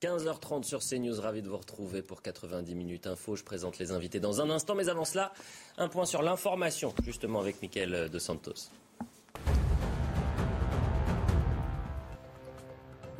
15h30 sur CNews, ravi de vous retrouver pour 90 minutes info. Je présente les invités dans un instant, mais avant cela, un point sur l'information, justement avec Mickaël De Santos.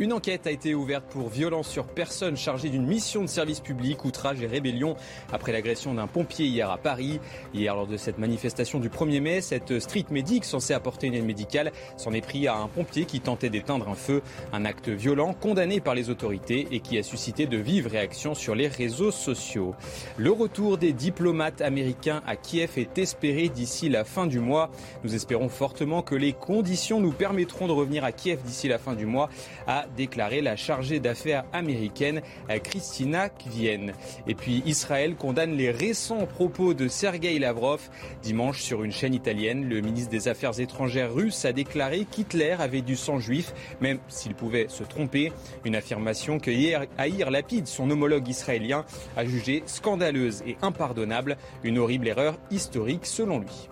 Une enquête a été ouverte pour violence sur personne chargée d'une mission de service public, outrage et rébellion après l'agression d'un pompier hier à Paris. Hier, lors de cette manifestation du 1er mai, cette street medic censée apporter une aide médicale s'en est pris à un pompier qui tentait d'éteindre un feu. Un acte violent condamné par les autorités et qui a suscité de vives réactions sur les réseaux sociaux. Le retour des diplomates américains à Kiev est espéré d'ici la fin du mois. Nous espérons fortement que les conditions nous permettront de revenir à Kiev d'ici la fin du mois, a déclaré la chargée d'affaires américaine Christina Kvien. Et puis Israël condamne les récents propos de Sergei Lavrov. Dimanche, sur une chaîne italienne, le ministre des Affaires étrangères russe a déclaré qu'Hitler avait du sang juif, même s'il pouvait se tromper. Une affirmation que Yair Lapid, son homologue israélien, a jugée scandaleuse et impardonnable. Une horrible erreur historique selon lui.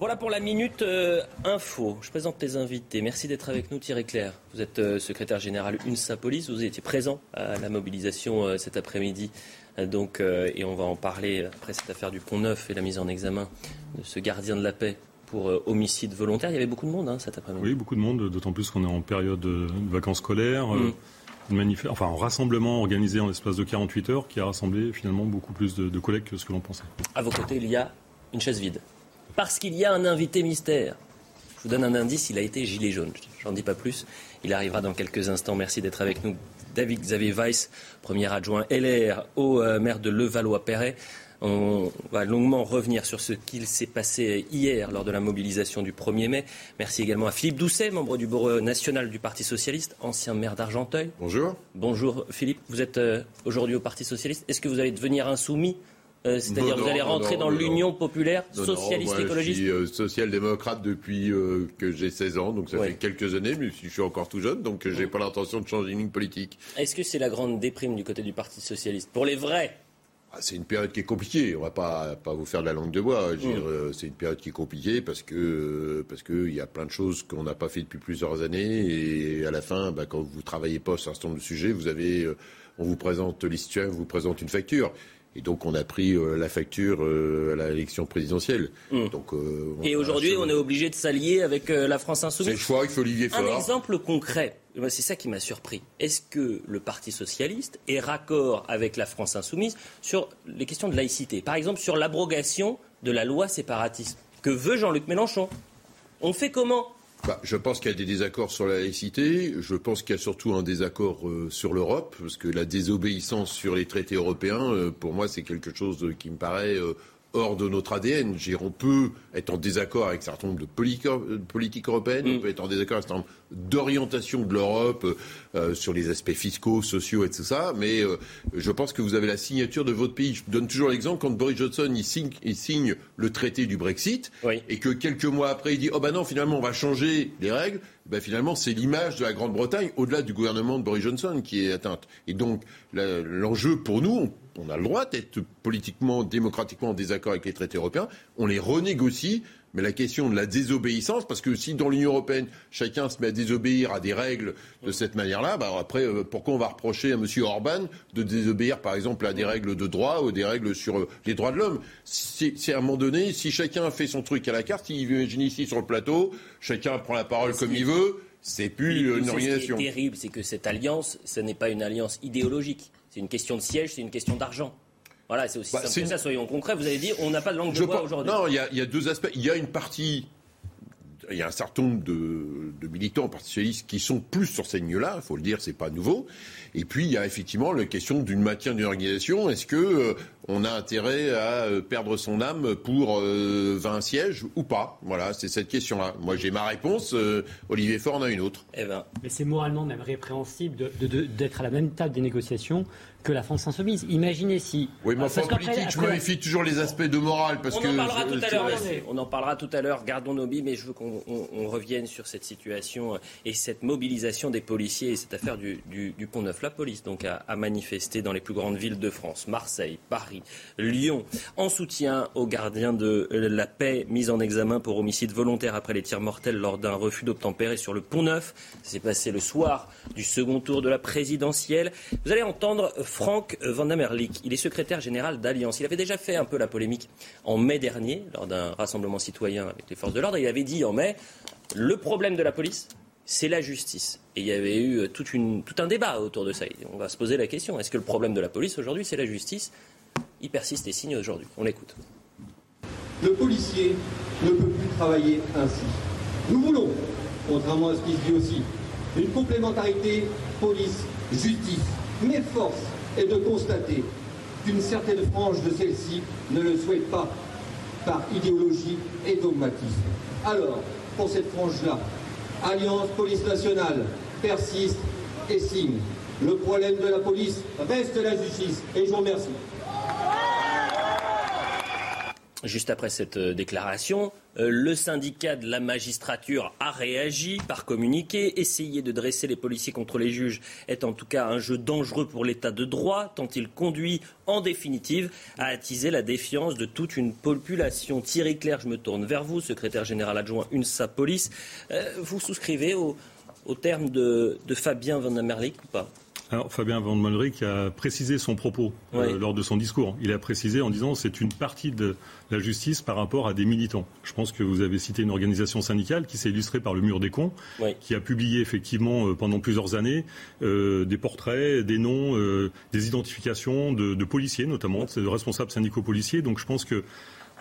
Voilà pour la minute euh, info. Je présente tes invités. Merci d'être avec nous, Thierry Claire. Vous êtes euh, secrétaire général UNSA Police. Vous étiez présent à la mobilisation euh, cet après-midi. donc, et on va en parler après cette affaire du Pont Neuf et la mise en examen de ce gardien de la paix pour homicide volontaire. Il y avait beaucoup de monde hein, cet après-midi. Oui, beaucoup de monde, d'autant plus qu'on est en période de vacances scolaires. Mm. enfin, un rassemblement organisé en l'espace de 48 heures qui a rassemblé finalement beaucoup plus de, de collègues que ce que l'on pensait. À vos côtés, il y a une chaise vide parce qu'il y a un invité mystère. Je vous donne un indice, il a été gilet jaune. J'en dis pas plus. Il arrivera dans quelques instants. Merci d'être avec nous. David Xavier Weiss, premier adjoint LR au euh, maire de Levallois-Perret. On va longuement revenir sur ce qu'il s'est passé hier lors de la mobilisation du 1er mai. Merci également à Philippe Doucet, membre du bureau national du Parti socialiste, ancien maire d'Argenteuil. Bonjour. Bonjour Philippe, vous êtes euh, aujourd'hui au Parti socialiste. Est-ce que vous allez devenir insoumis euh, c'est-à-dire vous allez rentrer dans l'Union populaire socialiste écologiste Je suis euh, social-démocrate depuis euh, que j'ai 16 ans, donc ça fait quelques années, mais je suis encore tout jeune, donc j'ai pas l'intention de changer une ligne politique. Est-ce que c'est la grande déprime du côté du Parti socialiste Pour les vrais? Ah, c'est une période qui est compliquée. On va pas pas vous faire de la langue de bois. Mm. C'est une période qui est compliquée parce que parce que il y a plein de choses qu'on n'a pas fait depuis plusieurs années et à la fin, bah, quand vous travaillez pas sur un certain nombre de sujets, vous avez on vous présente l'histoire, on vous présente une facture. Et donc on a pris euh, la facture euh, à l'élection présidentielle. Hmm. Donc, euh, et aujourd'hui, on est obligé de s'allier avec la France insoumise. C'est le choix Olivier Faure. Un exemple concret, c'est ça qui m'a surpris. Est-ce que le Parti socialiste est raccord avec la France insoumise sur les questions de laïcité? Par exemple, sur l'abrogation de la loi séparatiste que veut Jean-Luc Mélenchon? On fait comment? Bah, je pense qu'il y a des désaccords sur la laïcité. Je pense qu'il y a surtout un désaccord euh, sur l'Europe, parce que la désobéissance sur les traités européens, euh, pour moi, c'est quelque chose qui me paraît euh, hors de notre ADN. on peut être en désaccord avec un certain nombre de politiques européennes, on mm. peut être en désaccord avec un certain nombre d'orientations de l'Europe euh, sur les aspects fiscaux, sociaux et tout ça, mais euh, je pense que vous avez la signature de votre pays. Je donne toujours l'exemple quand Boris Johnson il signe, il signe le traité du Brexit et que quelques mois après il dit oh ben non finalement on va changer les règles. Ben finalement, c'est l'image de la Grande-Bretagne, au-delà du gouvernement de Boris Johnson, qui est atteinte. Et donc, l'enjeu pour nous, on a le droit d'être politiquement, démocratiquement en désaccord avec les traités européens, on les renégocie, mais la question de la désobéissance, parce que si dans l'Union européenne, chacun se met à désobéir à des règles de cette manière-là, bah après, euh, pourquoi on va reprocher à M. Orban de désobéir, par exemple, à des règles de droit ou des règles sur euh, les droits de l'homme? C'est à un moment donné, si chacun fait son truc à la carte, il imagine ici sur le plateau, chacun prend la parole comme il veut, c'est plus une organisation. Ce qui est terrible, c'est que cette alliance, ce n'est pas une alliance idéologique. C'est une question de siège, c'est une question d'argent. Voilà, c'est aussi bah, simple que ça, soyons concrets. Vous avez dit, on n'a pas de langue de bois aujourd'hui. Non, il y, a deux aspects. Il y a une partie il y a un certain nombre de, militants Parti socialiste qui sont plus sur ces lignes-là, il faut le dire, c'est pas nouveau. Et puis il y a effectivement la question d'une maintien d'une organisation. Est-ce que euh, a intérêt à perdre son âme pour 20 sièges ou pas? Voilà, c'est cette question-là. Moi, j'ai ma réponse. Olivier Faure en a une autre. Eh ben. Mais c'est moralement même répréhensible d'être à la même table des négociations que la France insoumise. Imaginez si. Oui, mais en politique, je me méfie toujours les aspects de morale. Parce on que en parlera tout à l'heure. On en parlera tout à l'heure. Gardons nos billes, mais je veux qu'on revienne sur cette situation et cette mobilisation des policiers et cette affaire du, Pont Neuf. La police donc a, manifesté dans les plus grandes villes de France, Marseille, Paris, Lyon, en soutien aux gardiens de la paix mis en examen pour homicide volontaire après les tirs mortels lors d'un refus d'obtempérer sur le Pont Neuf. Ça s'est passé le soir du second tour de la présidentielle. Vous allez entendre Frank Van Merlik. Il est secrétaire général d'Alliance. Il avait déjà fait un peu la polémique en mai dernier, lors d'un rassemblement citoyen avec les forces de l'ordre. Il avait dit en mai le problème de la police, c'est la justice. Et il y avait eu tout, un débat autour de ça. on va se poser la question est-ce que le problème de la police aujourd'hui, c'est la justice? Il persiste et signe aujourd'hui. On l'écoute. Le policier ne peut plus travailler ainsi. Nous voulons, contrairement à ce qui se dit aussi, une complémentarité police-justice. Mais force et de constater qu'une certaine frange de celle-ci ne le souhaite pas par idéologie et dogmatisme. Alors, pour cette frange-là, Alliance Police Nationale persiste et signe. Le problème de la police reste la justice. Et je vous remercie. Juste après cette euh, déclaration, euh, le syndicat de la magistrature a réagi par communiqué. Essayer de dresser les policiers contre les juges est en tout cas un jeu dangereux pour l'état de droit, tant il conduit en définitive à attiser la défiance de toute une population. Thierry Claire, je me tourne vers vous, secrétaire général adjoint UNSA Police. Euh, vous souscrivez au, terme de, Fabien Van Merlik ou pas? Alors, Fabien Van Mollerik a précisé son propos euh, lors de son discours. Il a précisé en disant c'est une partie de la justice par rapport à des militants. Je pense que vous avez cité une organisation syndicale qui s'est illustrée par le Mur des cons, qui a publié effectivement euh, pendant plusieurs années euh, des portraits, des noms, des identifications de, de policiers notamment, de responsables syndicaux policiers. Donc je pense que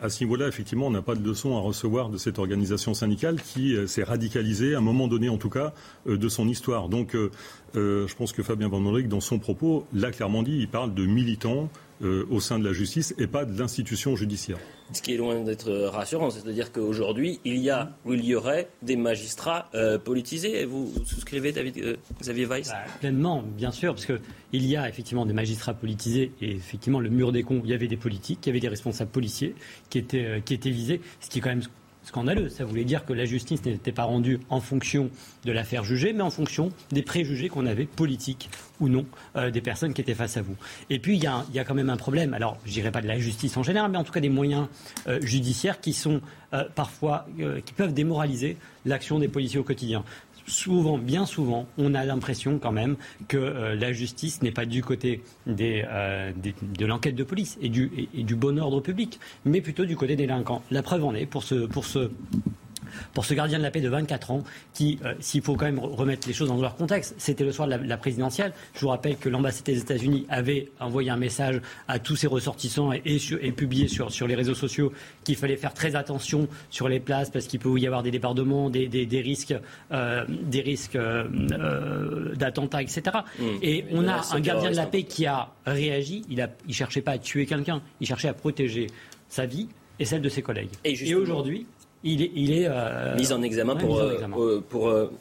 à ce niveau-là, effectivement, on n'a pas de leçon à recevoir de cette organisation syndicale qui euh, s'est radicalisée, à un moment donné en tout cas, euh, de son histoire. Donc, euh, je pense que Fabien Van dans son propos, l'a clairement dit, il parle de militants au sein de la justice et pas de l'institution judiciaire. Ce qui est loin d'être rassurant, c'est-à-dire qu'aujourd'hui, il y a ou il y aurait des magistrats politisés. Vous souscrivez, David Xavier Weiss? Bah, Pleinement, bien sûr, parce que il y a effectivement des magistrats politisés et effectivement le mur des cons, il y avait des politiques, il y avait des responsables policiers qui étaient, euh, qui étaient visés, ce qui est quand même scandaleux. Ça voulait dire que la justice n'était pas rendue en fonction de l'affaire jugée, mais en fonction des préjugés qu'on avait, politiques ou non, euh, des personnes qui étaient face à vous. Et puis, il y a, quand même un problème. Alors, je dirais pas de la justice en général, mais en tout cas des moyens euh, judiciaires qui sont parfois, qui peuvent démoraliser l'action des policiers au quotidien souvent, bien souvent, on a l'impression quand même que euh, la justice n'est pas du côté euh, de l'enquête de police et du, et du bon ordre public, mais plutôt du côté des délinquants. La preuve en est, pour ce, pour ce pour ce gardien de la paix de 24 ans, qui, euh, s'il faut quand même remettre les choses dans leur contexte, c'était le soir de la, présidentielle. Je vous rappelle que l'ambassade des États-Unis avait envoyé un message à tous ses ressortissants et, et, publié sur, sur, les réseaux sociaux qu'il fallait faire très attention sur les places parce qu'il peut y avoir des débordements, des, des, risques, euh, des risques euh, d'attentats, etc. Mmh. Et on a un gardien de la paix qui a réagi. Il ne il cherchait pas à tuer quelqu'un, il cherchait à protéger sa vie et celle de ses collègues. et aujourd'hui, il est, il est euh, mis en examen pour, euh, pour euh,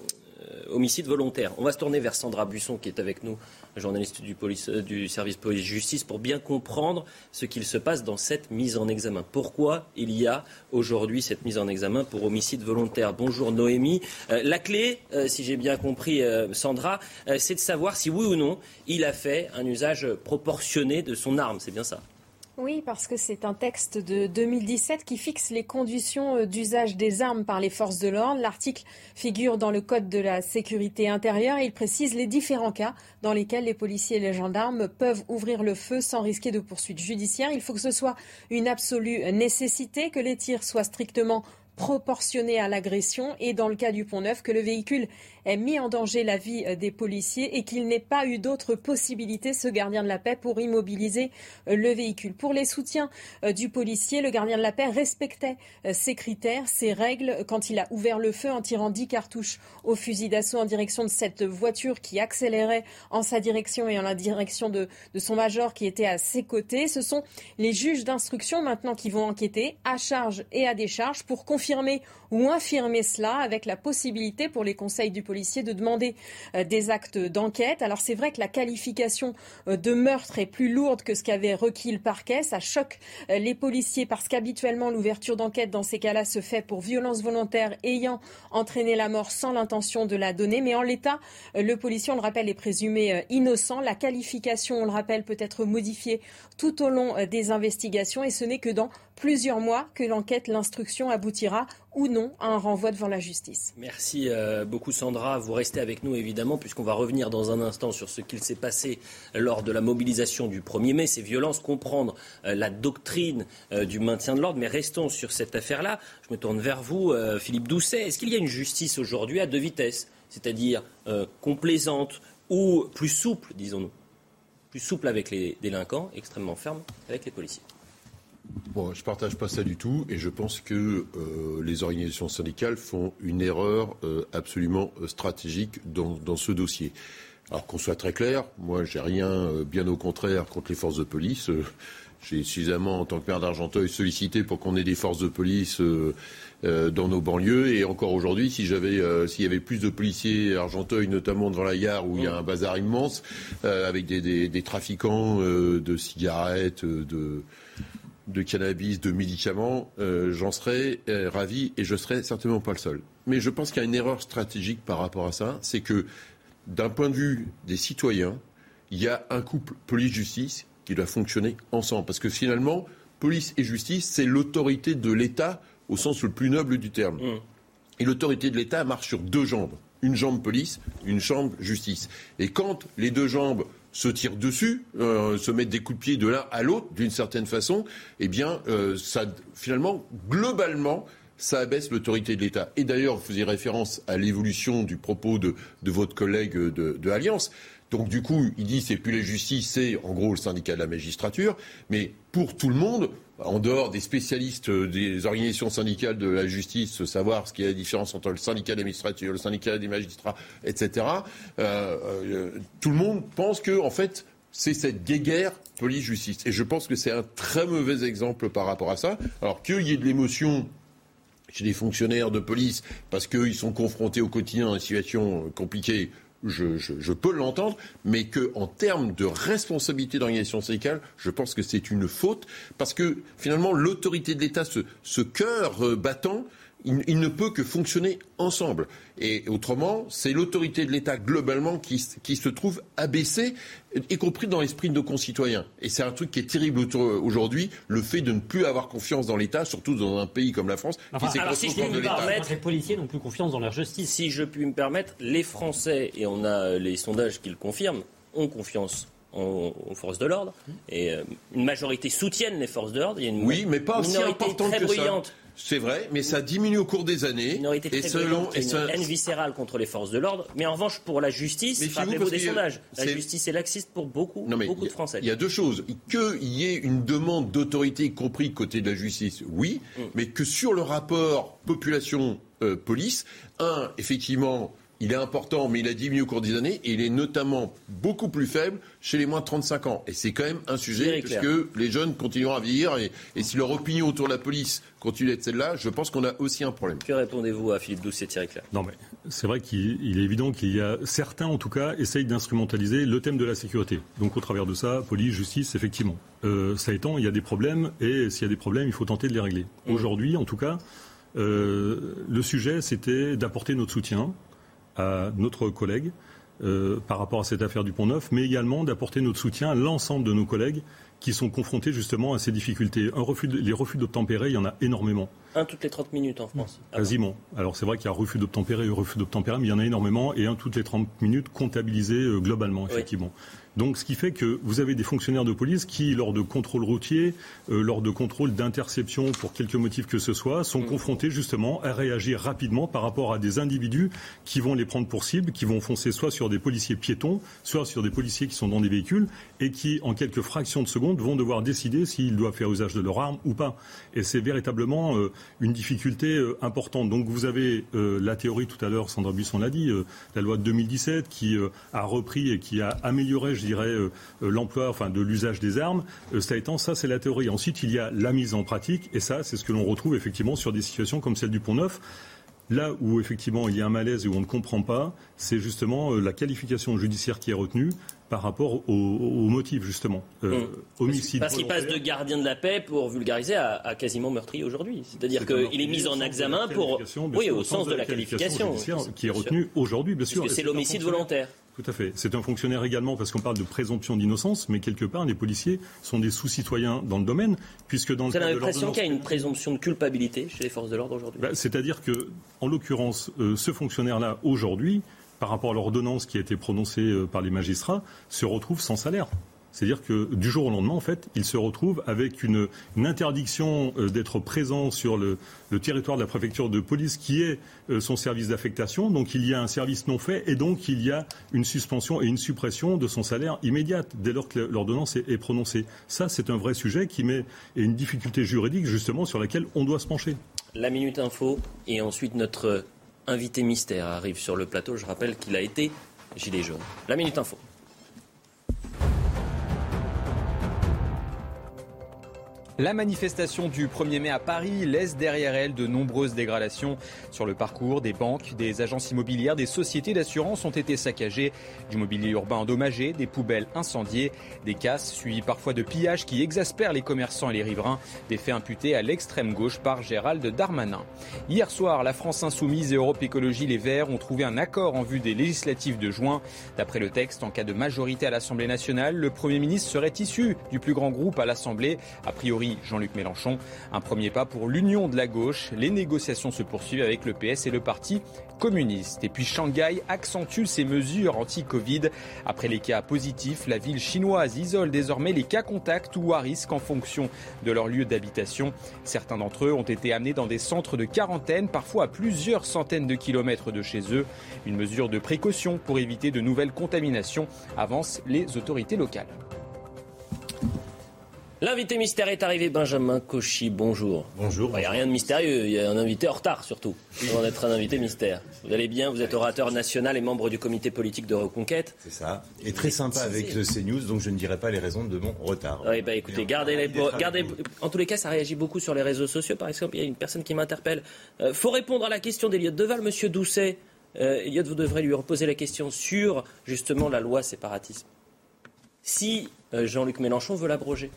homicide volontaire. On va se tourner vers Sandra Buisson qui est avec nous, journaliste du, police, du service police-justice, pour bien comprendre ce qu'il se passe dans cette mise en examen. Pourquoi il y a aujourd'hui cette mise en examen pour homicide volontaire? Bonjour Noémie. la clé, si j'ai bien compris Sandra, c'est de savoir si oui ou non il a fait un usage proportionné de son arme. C'est bien ça? Oui, parce que c'est un texte de 2017 qui fixe les conditions euh, d'usage des armes par les forces de l'ordre. L'article figure dans le Code de la sécurité intérieure et il précise les différents cas dans lesquels les policiers et les gendarmes peuvent ouvrir le feu sans risquer de poursuites judiciaires. Il faut que ce soit une absolue nécessité, que les tirs soient strictement proportionnée à l'agression et dans le cas du Pont Neuf que le véhicule ait mis en danger la vie euh, des policiers et qu'il n'ait pas eu d'autre possibilité, ce gardien de la paix, pour immobiliser euh, le véhicule. Pour les soutiens euh, du policier, le gardien de la paix respectait ses critères, ses règles quand il a ouvert le feu en tirant 10 cartouches au fusil d'assaut en direction de cette voiture qui accélérait en sa direction et en la direction de son major qui était à ses côtés. Ce sont les juges d'instruction maintenant qui vont enquêter à charge et à décharge pour confirmer ou infirmer cela avec la possibilité pour les conseils du policier de demander euh, des actes d'enquête. Alors c'est vrai que la qualification euh, de meurtre est plus lourde que ce qu'avait requis le parquet. Ça choque euh, les policiers parce qu'habituellement l'ouverture d'enquête dans ces cas-là se fait pour violence volontaire ayant entraîné la mort sans l'intention de la donner. Mais en l'état, le policier, on le rappelle, est présumé innocent. La qualification, on le rappelle, peut être modifiée tout au long des investigations et ce n'est que dans plusieurs mois que l'enquête, l'instruction aboutira ou non à un renvoi devant la justice. Merci euh, beaucoup Sandra. Vous restez avec nous évidemment puisqu'on va revenir dans un instant sur ce qu'il s'est passé lors de la mobilisation du 1er mai, ces violences, comprendre euh, la doctrine euh, du maintien de l'ordre. Mais restons sur cette affaire-là. Je me tourne vers vous, Philippe Doucet. Est-ce qu'il y a une justice aujourd'hui à deux vitesses, c'est-à-dire complaisante ou plus souple, disons-nous? Plus souple avec les délinquants, extrêmement ferme avec les policiers Je ne partage pas ça du tout et je pense que euh, les organisations syndicales font une erreur euh, absolument euh, stratégique dans, ce dossier. Alors qu'on soit très clair, moi j'ai rien, bien au contraire, contre les forces de police. j'ai suffisamment, en tant que maire d'Argenteuil, sollicité pour qu'on ait des forces de police dans nos banlieues. Et encore aujourd'hui, s'il y avait plus de policiers à Argenteuil, notamment devant la gare où il y a un bazar immense, avec des trafiquants de cigarettes, de de cannabis, de médicaments, euh, j'en serais euh, ravi et je serais certainement pas le seul. Mais je pense qu'il y a une erreur stratégique par rapport à ça, c'est que d'un point de vue des citoyens, il y a un couple police-justice qui doit fonctionner ensemble. Parce que finalement, police et justice, c'est l'autorité de l'État au sens le plus noble du terme. Mmh. Et l'autorité de l'État marche sur deux jambes. Une jambe police, une jambe justice. Et quand les deux jambes se tirent dessus, euh, se mettent des coups de pied de l'un à l'autre, d'une certaine façon, eh bien, euh, ça, finalement, globalement, ça abaisse l'autorité de l'État. Et d'ailleurs, vous faisiez référence à l'évolution du propos de, votre collègue de, de Alliance. Donc du coup, il dit c'est plus la justice, c'est en gros le syndicat de la magistrature. Mais pour tout le monde, en dehors des spécialistes des organisations syndicales de la justice, savoir ce qu'il y a la différence entre le syndicat de la magistrature, le syndicat des magistrats, etc. Euh, euh, tout le monde pense que en fait c'est cette guéguerre police-justice. Et je pense que c'est un très mauvais exemple par rapport à ça. Alors qu'il y ait de l'émotion chez les fonctionnaires de police parce qu'ils sont confrontés au quotidien à une situation compliquée, je, peux l'entendre, mais qu'en termes de responsabilité d'organisation syndicale, je pense que c'est une faute, parce que finalement, l'autorité de l'État, ce, cœur euh, battant, il, ne peut que fonctionner ensemble. Et autrement, c'est l'autorité de l'État globalement qui, se trouve abaissée, y compris dans l'esprit de nos concitoyens. Et c'est un truc qui est terrible aujourd'hui, le fait de ne plus avoir confiance dans l'État, surtout dans un pays comme la France. Enfin, alors si je puis me permettre, les policiers n'ont plus confiance dans leur justice. Si je puis me permettre, les Français, et on a les sondages qui le confirment, ont confiance aux, forces de l'ordre. Et euh, une majorité soutiennent les forces de l'ordre. Il y a une oui, mais pas aussi minorité très bruyante c'est vrai, mais ça diminue au cours des années. Minorité très et selon et une haine viscérale contre les forces de l'ordre. Mais en revanche, pour la justice, rappelez-vous des sondages. La justice est laxiste pour beaucoup, beaucoup de Français. Il y a deux choses. Qu'il y ait une demande d'autorité, y compris côté de la justice, oui, mm. mais que sur le rapport population-police, euh, un, effectivement, il est important, mais il a diminué au cours des années, et il est notamment beaucoup plus faible chez les moins de 35 ans. Et c'est quand même un sujet, parce que les jeunes continueront à vieillir, et, si leur opinion autour de la police continue d'être celle-là, je pense qu'on a aussi un problème. Que répondez-vous à Philippe Doucet, Thierry Claire? Non, mais c'est vrai qu'il est évident qu'il y a certains, en tout cas, essayent d'instrumentaliser le thème de la sécurité. Donc au travers de ça, police, justice, effectivement. Euh, ça étant, il y a des problèmes, et s'il y a des problèmes, il faut tenter de les régler. Mmh. Aujourd'hui, en tout cas, euh, le sujet, c'était d'apporter notre soutien à notre collègue euh, par rapport à cette affaire du Pont Neuf, mais également d'apporter notre soutien à l'ensemble de nos collègues qui sont confrontés justement à ces difficultés. Un refus les refus d'obtempérer, il y en a énormément. Un toutes les 30 minutes en France. Ah quasiment. Alors c'est vrai qu'il y a refus d'obtempérer et refus d'obtempérer, mais il y en a énormément, et un toutes les 30 minutes comptabilisé euh, globalement, effectivement. Donc, ce qui fait que vous avez des fonctionnaires de police qui, lors de contrôles routiers, euh, lors de contrôles d'interception pour quelque motif que ce soit, sont mm. confrontés justement à réagir rapidement par rapport à des individus qui vont les prendre pour cible, qui vont foncer soit sur des policiers piétons, soit sur des policiers qui sont dans des véhicules et qui, en quelques fractions de secondes, vont devoir décider s'ils doivent faire usage de leur arme ou pas. Et c'est véritablement euh, une difficulté euh, importante. Donc, vous avez la théorie tout à l'heure, Sandra Buisson l'a dit, la loi de 2017 qui a repris et qui a amélioré, je dirais, euh, euh, l'emploi, enfin, de l'usage des armes. Euh, ça étant, ça, c'est la théorie. Ensuite, il y a la mise en pratique, et ça, c'est ce que l'on retrouve effectivement sur des situations comme celle du Pont Neuf. Là où effectivement il y a un malaise et où on ne comprend pas, c'est justement la qualification judiciaire qui est retenue par rapport au, motif justement. Mmh. Homicide. Parce qu'il passe de gardien de la paix pour vulgariser à, quasiment meurtrier aujourd'hui. C'est-à-dire qu'il est mis en examen pour, oui, au sens de la, qualification, qui est retenue aujourd'hui, bien sûr. Parce que c'est l'homicide volontaire. Tout à fait. C'est un fonctionnaire également parce qu'on parle de présomption d'innocence, mais quelque part, les policiers sont des sous-citoyens dans le domaine, puisque dans le Vous avez l'impression qu'il y a une présomption de culpabilité chez les forces de l'ordre aujourd'hui bah, C'est-à-dire que, en l'occurrence, euh, ce fonctionnaire-là, aujourd'hui, par rapport à l'ordonnance qui a été prononcée euh, par les magistrats, se retrouve sans salaire. C'est-à-dire que du jour au lendemain, en fait, il se retrouve avec une, interdiction euh, d'être présent sur le, territoire de la préfecture de police qui est euh, son service d'affectation. Donc il y a un service non fait et donc il y a une suspension et une suppression de son salaire immédiate dès lors que l'ordonnance est, prononcée. Ça, c'est un vrai sujet qui met une difficulté juridique justement sur laquelle on doit se pencher. La minute info et ensuite notre invité mystère arrive sur le plateau. Je rappelle qu'il a été gilet jaune. La minute info. La manifestation du 1er mai à Paris laisse derrière elle de nombreuses dégradations sur le parcours. Des banques, des agences immobilières, des sociétés d'assurance ont été saccagées, du mobilier urbain endommagé, des poubelles incendiées, des casses suivies parfois de pillages qui exaspèrent les commerçants et les riverains, des faits imputés à l'extrême gauche par Gérald Darmanin. Hier soir, la France Insoumise et Europe Écologie Les Verts ont trouvé un accord en vue des législatives de juin. D'après le texte, en cas de majorité à l'Assemblée nationale, le Premier ministre serait issu du plus grand groupe à l'Assemblée, a priori Jean-Luc Mélenchon. Un premier pas pour l'union de la gauche. Les négociations se poursuivent avec le PS et le Parti communiste. Et puis Shanghai accentue ses mesures anti-Covid. Après les cas positifs, la ville chinoise isole désormais les cas contacts ou à risque en fonction de leur lieu d'habitation. Certains d'entre eux ont été amenés dans des centres de quarantaine, parfois à plusieurs centaines de kilomètres de chez eux. Une mesure de précaution pour éviter de nouvelles contaminations, avancent les autorités locales. L'invité mystère est arrivé, Benjamin Cauchy, bonjour. Bonjour. Il n'y a rien de mystérieux, il y a un invité en retard surtout, avant d'être un invité mystère. Vous allez bien, vous êtes orateur national et membre du comité politique de reconquête. C'est ça, et très sympa avec le CNews, donc je ne dirai pas les raisons de mon retard. Oui, bah écoutez, gardez les... Gardez... En tous les cas, ça réagit beaucoup sur les réseaux sociaux. Par exemple, il y a une personne qui m'interpelle. Il euh, faut répondre à la question d'Eliott Deval, Monsieur Doucet. Euh, Eliott, vous devrez lui reposer la question sur, justement, la loi séparatisme. Si euh, Jean-Luc Mélenchon veut l'abroger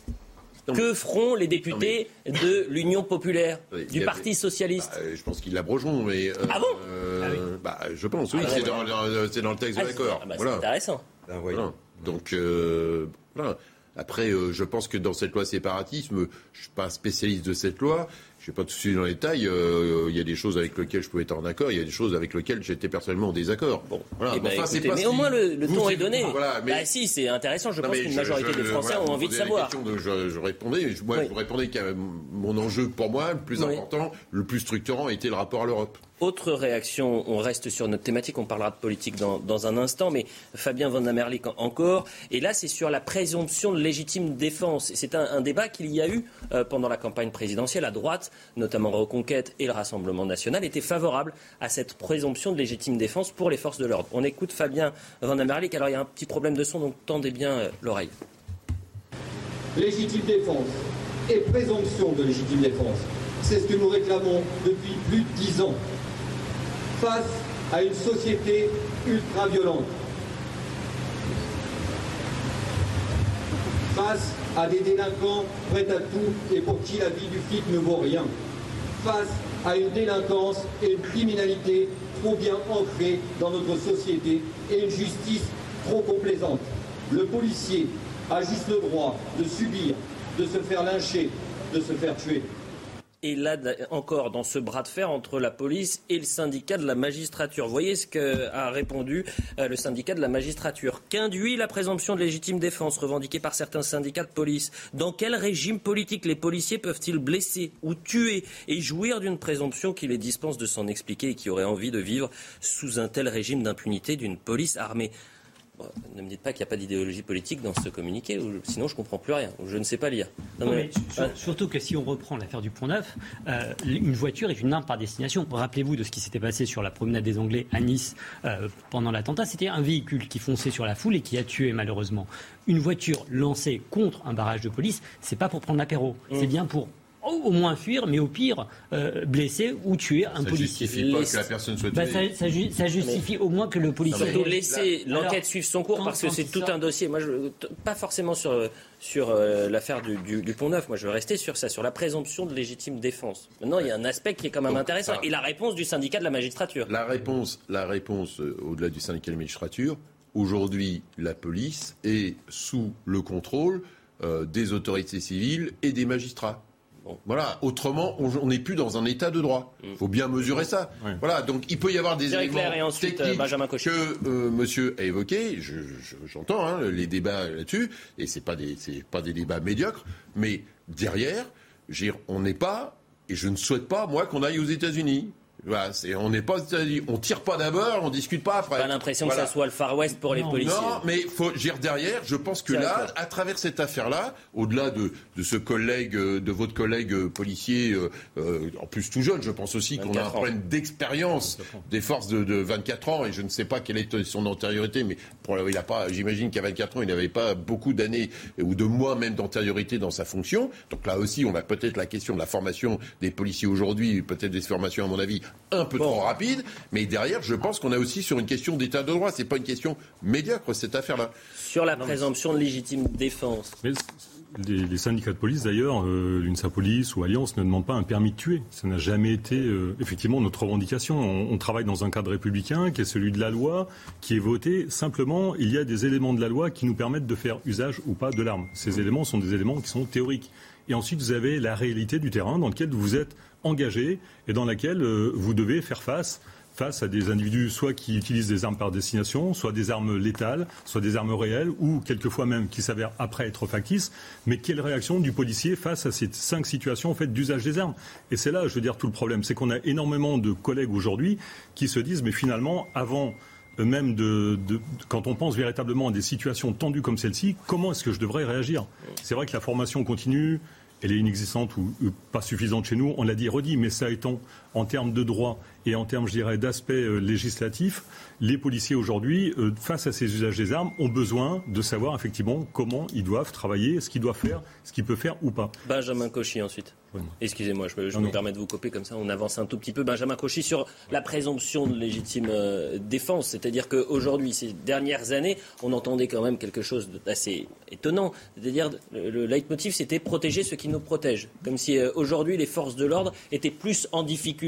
que feront les députés de l'Union populaire, du Parti socialiste bah, Je pense qu'ils l'abrogeront, mais. Euh, ah bon? euh, bah, Je pense, oui, ah, c'est dans, dans, le texte de ah, l'accord. Bah, c'est intéressant. Voilà. Donc, euh, voilà. Après, je pense que dans cette loi séparatisme, je ne suis pas spécialiste de cette loi, je ne vais pas tout de suite dans les détails. Euh, il y a des choses avec lesquelles je pouvais être en accord, il y a des choses avec lesquelles j'étais personnellement en désaccord. Bon, voilà. Eh ben, mais au moins le, ton est donné. Voilà, mais... Bah, si, c'est intéressant. Je pense qu'une majorité des Français ont envie de savoir. je, je, répondais, moi, je répondais que mon enjeu pour moi, le plus important, le plus structurant, était le rapport à l'Europe. Autre réaction, on reste sur notre thématique, on parlera de politique dans, un instant, mais Fabien Van der Merlik encore. Et là, c'est sur la présomption de légitime défense. C'est un, débat qu'il y a eu euh, pendant la campagne présidentielle à droite, notamment Reconquête et le Rassemblement national, étaient favorables à cette présomption de légitime défense pour les forces de l'ordre. On écoute Fabien Van der Merlik. Alors, il y a un petit problème de son, donc tendez bien euh, l'oreille. Légitime défense et présomption de légitime défense. C'est ce que nous réclamons depuis plus de dix ans face à une société ultra-violente, face à des délinquants prêts à tout et pour qui la vie du flic ne vaut rien, face à une délinquance et une criminalité trop bien ancrées dans notre société et une justice trop complaisante. Le policier a juste le droit de subir, de se faire lyncher, de se faire tuer. Est là encore dans ce bras de fer entre la police et le syndicat de la magistrature. Voyez ce qu'a répondu euh, le syndicat de la magistrature. Qu'induit la présomption de légitime défense revendiquée par certains syndicats de police? Dans quel régime politique les policiers peuvent-ils blesser ou tuer et jouir d'une présomption qui les dispense de s'en expliquer et qui aurait envie de vivre sous un tel régime d'impunité d'une police armée? Ne me dites pas qu'il n'y a pas d'idéologie politique dans ce communiqué, sinon je ne comprends plus rien, ou je ne sais pas lire. surtout que si on reprend l'affaire du Pont Neuf, euh, une voiture est une arme par destination. Rappelez-vous de ce qui s'était passé sur la promenade des Anglais à Nice euh, pendant l'attentat. C'était un véhicule qui fonçait sur la foule et qui a tué malheureusement. Une voiture lancée contre un barrage de police, c'est pas pour prendre l'apéro, c'est mmh. bien pour au moins fuir, mais au pire euh, blesser ou tuer un policier. Ça justifie pas que la personne soit bah, tuée. ça, justifie au moins que le policier. Surtout laisser l'enquête suivre son cours parce que c'est tout un dossier. Moi, je, pas forcément sur sur euh, l'affaire du, Pont Neuf. Moi, je veux rester sur ça, sur la présomption de légitime défense. Maintenant, il y a un aspect qui est quand même intéressant et la réponse du syndicat de la magistrature. La réponse, la réponse euh, au-delà du syndicat de la magistrature. Aujourd'hui, la police est sous le contrôle des autorités civiles et des magistrats. Voilà. Autrement, on n'est plus dans un état de droit. Il mm. faut bien mesurer ça. Voilà. Donc, il peut y avoir des éléments euh, techniques que euh, Monsieur a évoqués. J'entends hein, les débats là-dessus, et c'est pas des pas des débats médiocres. Mais derrière, on n'est pas, et je ne souhaite pas moi qu'on aille aux États-Unis. Voilà, on n'est pas, on tire pas d'abord, on discute pas après. Pas l'impression que ça soit le Far West pour les policiers. Non, mais faut dire derrière. Je pense que là, à travers cette affaire-là, au-delà de, de, ce collègue, euh, de votre collègue euh, policier, euh, en plus tout jeune, je pense aussi qu'on a un problème d'expérience des forces de, de, 24 ans et je ne sais pas quelle est son antériorité, mais pour, il a pas, j'imagine qu'à 24 ans, il n'avait pas beaucoup d'années ou de mois même d'antériorité dans sa fonction. Donc là aussi, on a peut-être la question de la formation des policiers aujourd'hui, peut-être des formations à mon avis un peu trop rapide, mais derrière, je pense qu'on a aussi sur une question d'état de droit. C'est pas une question médiocre cette affaire-là. Sur la présomption de légitime défense. les, syndicats de police, d'ailleurs, euh, l'UNSA Police ou Alliance ne demandent pas un permis de tuer. Ça n'a jamais été, euh, effectivement, notre revendication. On, travaille dans un cadre républicain qui est celui de la loi, qui est voté. Simplement, il y a des éléments de la loi qui nous permettent de faire usage ou pas de l'arme. Ces éléments sont des éléments qui sont théoriques. Et ensuite, vous avez la réalité du terrain dans lequel vous êtes engagée et dans laquelle euh, vous devez faire face face à des individus soit qui utilisent des armes par destination, soit des armes létales, soit des armes réelles, ou quelquefois même qui s'avèrent après être factices. Mais quelle réaction du policier face à ces cinq situations en fait d'usage des armes? Et c'est là, je veux dire, tout le problème, c'est qu'on a énormément de collègues aujourd'hui qui se disent, mais finalement, avant même de, quand on pense véritablement à des situations tendues comme celle-ci, comment est-ce que je devrais réagir? C'est vrai que la formation continue, elle est inexistante ou, pas suffisante chez nous, on l'a dit et redit, mais ça étant en termes de droit et en termes, je dirais, d'aspect euh, législatif, les policiers aujourd'hui, euh, face à ces usages des armes, ont besoin de savoir effectivement comment ils doivent travailler, ce qu'ils doivent faire, ce qu'ils peuvent faire ou pas. Benjamin Cauchy ensuite. Excusez-moi, je, me permets de vous couper comme ça, on avance un tout petit peu. Benjamin Cauchy sur la présomption de légitime euh, défense, c'est-à-dire qu'aujourd'hui, ces dernières années, on entendait quand même quelque chose d'assez étonnant, c'est-à-dire le, leitmotiv c'était protéger ceux qui nous protègent, comme si aujourd'hui les forces de l'ordre étaient plus en difficulté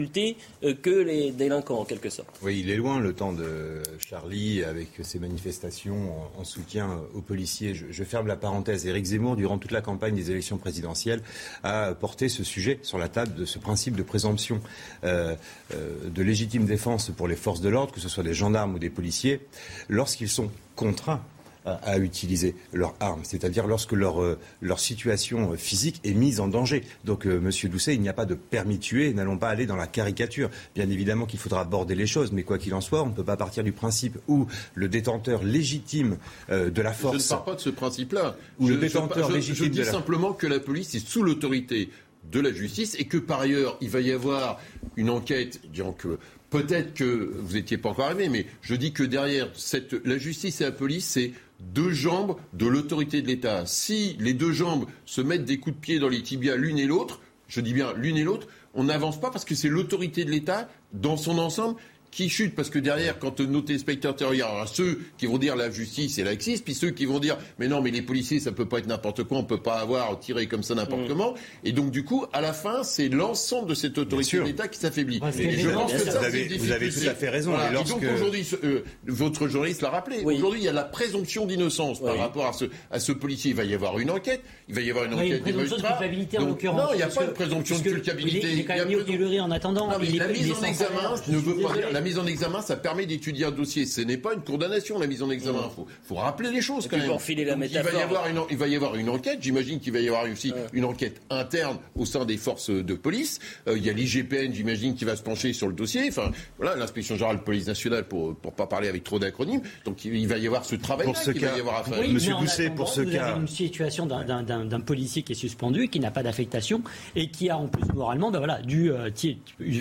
que les délinquants en quelque sorte. Oui, il est loin le temps de Charlie avec ses manifestations en, soutien aux policiers. Je, ferme la parenthèse. Éric Zemmour, durant toute la campagne des élections présidentielles, a porté ce sujet sur la table de ce principe de présomption euh, euh, de légitime défense pour les forces de l'ordre, que ce soit des gendarmes ou des policiers, lorsqu'ils sont contraints à, utiliser leurs armes, c'est-à-dire lorsque leur, euh, leur situation physique est mise en danger. Donc, euh, Monsieur Doucet, il n'y a pas de permis tuer, n'allons pas aller dans la caricature. Bien évidemment qu'il faudra aborder les choses, mais quoi qu'il en soit, on ne peut pas partir du principe où le détenteur légitime euh, de la force. Je ne pars pas de ce principe-là. Ou le détenteur légitime. Je dis simplement que la police est sous l'autorité de la justice et que par ailleurs, il va y avoir une enquête, disons que peut-être que vous n'étiez pas encore arrivé, mais je dis que derrière cette, la justice et la police, c'est deux jambes de l'autorité de l'État. Si les deux jambes se mettent des coups de pied dans les tibias l'une et l'autre, je dis bien l'une et l'autre, on n'avance pas parce que c'est l'autorité de l'État dans son ensemble qui chute parce que derrière, quand nos téléspectateurs, il y aura ceux qui vont dire la justice et existe, puis ceux qui vont dire mais non, mais les policiers, ça peut pas être n'importe quoi, on peut pas avoir tiré comme ça n'importe mm. comment. Et donc du coup, à la fin, c'est l'ensemble de cette autorité de l'État qui s'affaiblit. je pense que ça, vous, avez, vous avez tout à fait raison. Et donc aujourd'hui, euh, votre journaliste l'a rappelé. Aujourd'hui, il y a la présomption d'innocence par rapport à ce, à ce policier. Il va y avoir une enquête. Il va y avoir une enquête des magistrats. De en l'occurrence. Non, il n'y a pas de présomption de culpabilité. Il est quand même mis au en attendant. la mise en examen ne veut pas dire. La mise en examen, ça permet d'étudier un dossier. Ce n'est pas une condamnation, la mise en examen. Il faut rappeler les choses quand même. il, va y avoir une, il va y avoir une enquête. J'imagine qu'il va y avoir aussi une enquête interne au sein des forces de police. Euh, il y a l'IGPN, j'imagine, qui va se pencher sur le dossier. Enfin, voilà, l'inspection générale de police nationale, pour ne pas parler avec trop d'acronymes. Donc il, va y avoir ce travail pour ce cas, va y avoir à faire. Monsieur Pousset, pour ce vous cas. Avez une situation d'un policier qui est suspendu, qui n'a pas d'affectation et qui a en plus moralement ben voilà, dû, euh,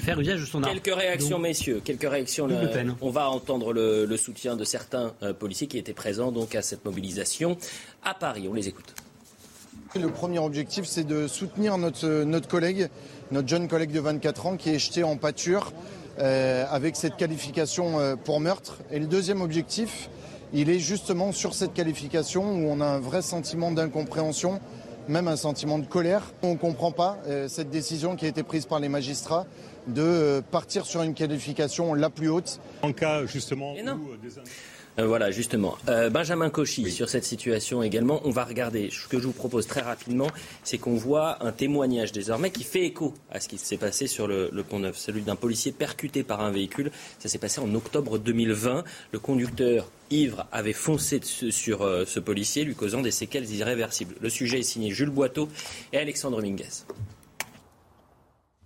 faire usage de son arme. Quelques réactions, messieurs. Quelques réactions. on va entendre le, soutien de certains euh, policiers qui étaient présents donc à cette mobilisation à Paris. On les écoute. Le premier objectif, c'est de soutenir notre, notre collègue, notre jeune collègue de 24 ans qui est jeté en pâture euh, avec cette qualification euh, pour meurtre. Et le deuxième objectif, il est justement sur cette qualification où on a un vrai sentiment d'incompréhension, même un sentiment de colère. On ne comprend pas euh, cette décision qui a été prise par les magistrats de partir sur une qualification la plus haute. En cas justement euh, voilà, justement. Euh, Benjamin Cauchy, sur cette situation également, on va regarder. Ce que je vous propose très rapidement, c'est qu'on voit un témoignage désormais qui fait écho à ce qui s'est passé sur le, Pont Neuf. Celui d'un policier percuté par un véhicule. Ça s'est passé en octobre 2020. Le conducteur ivre avait foncé sur euh, ce policier, lui causant des séquelles irréversibles. Le sujet est signé Jules Boiteau et Alexandre Minguez.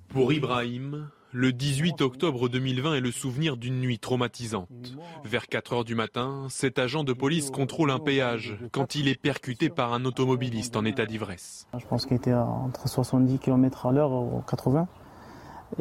Pour Ibrahim, le 18 octobre 2020 est le souvenir d'une nuit traumatisante. Vers 4 heures du matin, cet agent de police contrôle un péage quand il est percuté par un automobiliste en état d'ivresse. Je pense qu'il était entre 70 km à l'heure ou 80.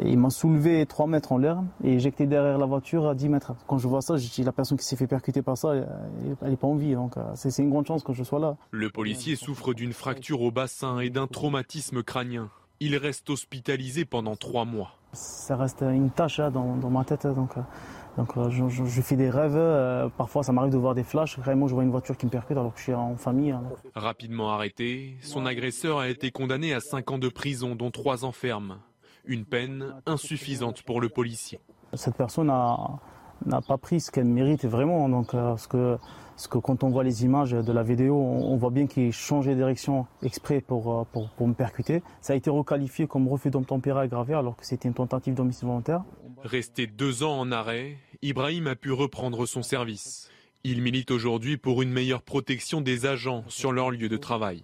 il m'a soulevé 3 mètres en l'air et éjecté derrière la voiture à 10 mètres. Quand je vois ça, je dis la personne qui s'est fait percuter par ça, elle n'est pas en vie. Donc euh, c'est une grande chance que je sois là. Le policier souffre d'une fracture au bassin et d'un traumatisme crânien. Il reste hospitalisé pendant trois mois. Ça reste une tâche hein, dans, ma tête, hein, donc, euh, donc euh, je, fais des rêves. Euh, parfois, ça m'arrive de voir des flashs. Vraiment, je vois une voiture qui me percute alors que je suis en famille. Hein. Rapidement arrêté, son agresseur a été condamné à cinq ans de prison, dont trois ans ferme. Une peine insuffisante pour le policier. Cette personne n'a pas pris ce qu'elle mérite vraiment. Donc, parce que parce que quand on voit les images de la vidéo, on voit bien qu'il changeait de direction exprès pour, euh, pour, me percuter. Ça a été requalifié comme refus d'obtempérer aggravé alors que c'était une tentative d'homicide volontaire. Resté deux ans en arrêt, Ibrahim a pu reprendre son service. Il milite aujourd'hui pour une meilleure protection des agents sur leur lieu de travail.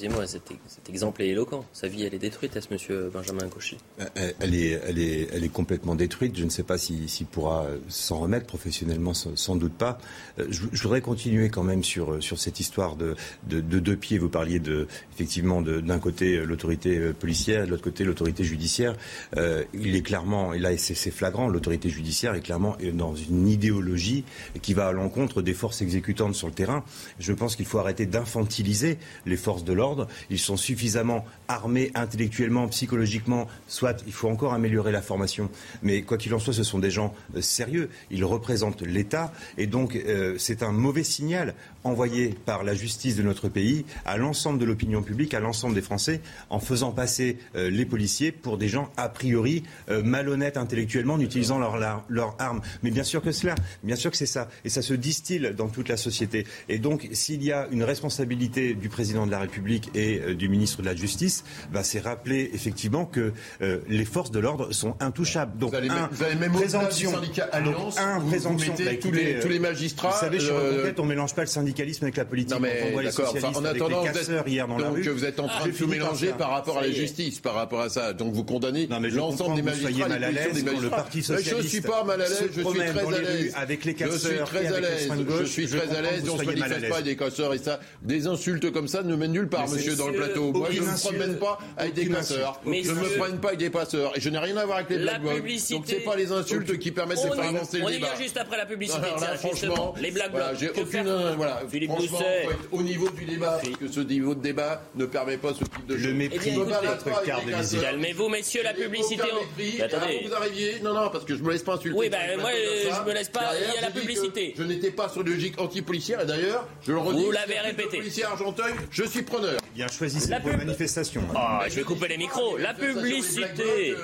Excusez-moi, cet, exemple est éloquent. Sa vie, elle est détruite, est-ce, monsieur Benjamin Cauchy elle, est, elle, est, elle est complètement détruite. Je ne sais pas s'il pourra s'en remettre professionnellement, sans, doute pas. Euh, je, voudrais continuer quand même sur, sur cette histoire de, de, deux pieds. Vous parliez de, effectivement d'un côté l'autorité policière, de l'autre côté l'autorité judiciaire. Euh, il est clairement, et là c'est flagrant, l'autorité judiciaire est clairement dans une idéologie qui va à l'encontre des forces exécutantes sur le terrain. Je pense qu'il faut arrêter d'infantiliser les forces de l'ordre ils sont suffisamment armés intellectuellement, psychologiquement. Soit il faut encore améliorer la formation. Mais quoi qu'il en soit, ce sont des gens euh, sérieux. Ils représentent l'État. Et donc, euh, c'est un mauvais signal envoyé par la justice de notre pays à l'ensemble de l'opinion publique, à l'ensemble des Français, en faisant passer euh, les policiers pour des gens a priori malhonnêtes intellectuellement, en utilisant leurs leur armes. Mais bien sûr que cela, bien sûr que c'est ça. Et ça se distille dans toute la société. Et donc, s'il y a une responsabilité du président de la République, et euh, du ministre de la Justice, bah, c'est rappeler effectivement que euh, les forces de l'ordre sont intouchables. Donc, vous allez, un, vous même présomption, syndicat Alliance, un, vous, présomption, vous bah, tous, les, tous, les, magistrats. Vous savez, chez euh... On mélange pas le syndicalisme avec la politique. Non, mais, on voit les socialistes enfin, en attendant, avec les casseurs hier dans donc, la rue. vous êtes en train de tout mélanger par rapport à la justice, par rapport à ça. Donc vous condamnez l'ensemble des magistrats, mal à l'aise le Parti socialiste. Je suis pas mal à l'aise, je suis très à l'aise. Avec les casseurs, je suis très à l'aise. Je suis très à l'aise. On se manifeste pas des casseurs et ça. Des insultes comme ça ne mènent nulle part, monsieur, dans le plateau. Moi, je ne me promène pas avec des passeurs. Je ne me promène pas avec des passeurs. Et je n'ai rien à voir avec les black blocs. Donc, c'est pas les insultes qui permettent de faire avancer le débat. On y vient juste après la publicité. franchement, les black blocs. J'ai aucune. Voilà. Philippe. Au niveau du débat, que ce niveau de débat ne permet pas ce type de Le mépris de votre carte de visite. Calmez-vous, messieurs, la publicité. Attendez. Vous arriviez. Non, non, parce que je me laisse pas insulter. Oui, ben moi, je me laisse pas. Il y a la publicité. Je n'étais pas sur une logique anti-policière. Et d'ailleurs, je le redis. Vous l'avez répété. Policier Argenteuil, je suis preneur. Bien choisissez la manifestation. Ah, je vais couper les micros. La publicité.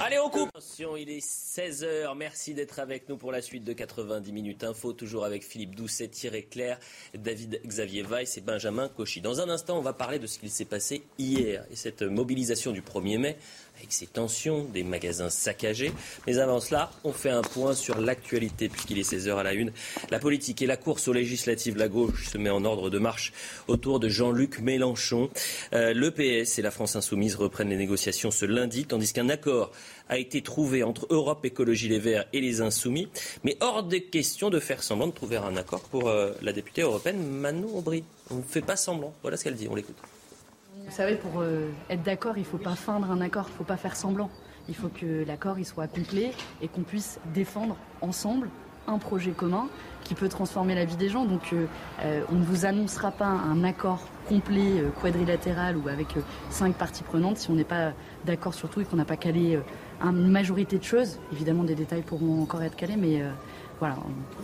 Allez, on coupe. Il est 16h. Merci d'être avec nous pour la suite de 90 minutes info. Toujours avec Philippe Doucet, Thierry Claire, David Xavier Weiss et Benjamin Cauchy. Dans un instant, on va parler de ce qu'il s'est passé hier et cette mobilisation du 1er mai avec ces tensions, des magasins saccagés. Mais avant cela, on fait un point sur l'actualité, puisqu'il est 16h à la une. La politique et la course aux législatives, la gauche se met en ordre de marche autour de Jean-Luc Mélenchon. Euh, le PS et la France insoumise reprennent les négociations ce lundi, tandis qu'un accord a été trouvé entre Europe Écologie Les Verts et les Insoumis. Mais hors des questions de faire semblant de trouver un accord pour euh, la députée européenne Manon Aubry. On ne fait pas semblant. Voilà ce qu'elle dit. On l'écoute. Vous savez, pour euh, être d'accord, il ne faut pas feindre un accord, il ne faut pas faire semblant. Il faut que l'accord soit complet et qu'on puisse défendre ensemble un projet commun qui peut transformer la vie des gens. Donc euh, euh, on ne vous annoncera pas un accord complet, quadrilatéral ou avec cinq parties prenantes si on n'est pas d'accord sur tout et qu'on n'a pas calé une majorité de choses. Évidemment, des détails pourront encore être calés, mais voilà,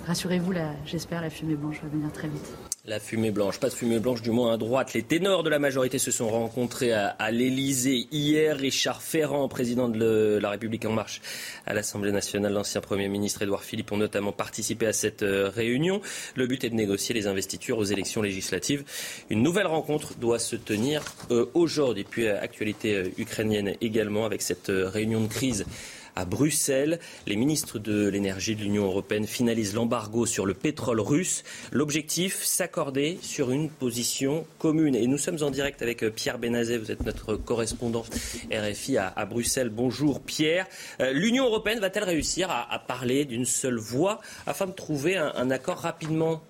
rassurez-vous, j'espère, la fumée blanche va venir très vite. La fumée blanche, pas de fumée blanche du moins à droite. Les ténors de la majorité se sont rencontrés à, à l'Elysée hier. Richard Ferrand, président de la République en marche à l'Assemblée nationale, l'ancien Premier ministre Édouard Philippe ont notamment participé à cette euh, réunion. Le but est de négocier les investitures aux élections législatives. Une nouvelle rencontre doit se tenir euh, aujourd'hui. Puis euh, actualité ukrainienne également avec cette réunion de crise à Bruxelles. Les ministres de l'énergie de l'Union européenne finalisent l'embargo sur le pétrole russe. L'objectif, s'accorder sur une position commune. Et nous sommes en direct avec euh, Pierre Benazet, vous êtes notre correspondant RFI à, Bruxelles. Bonjour Pierre. Euh, L'Union européenne va-t-elle réussir à, parler d'une seule voix afin de trouver un accord rapidement?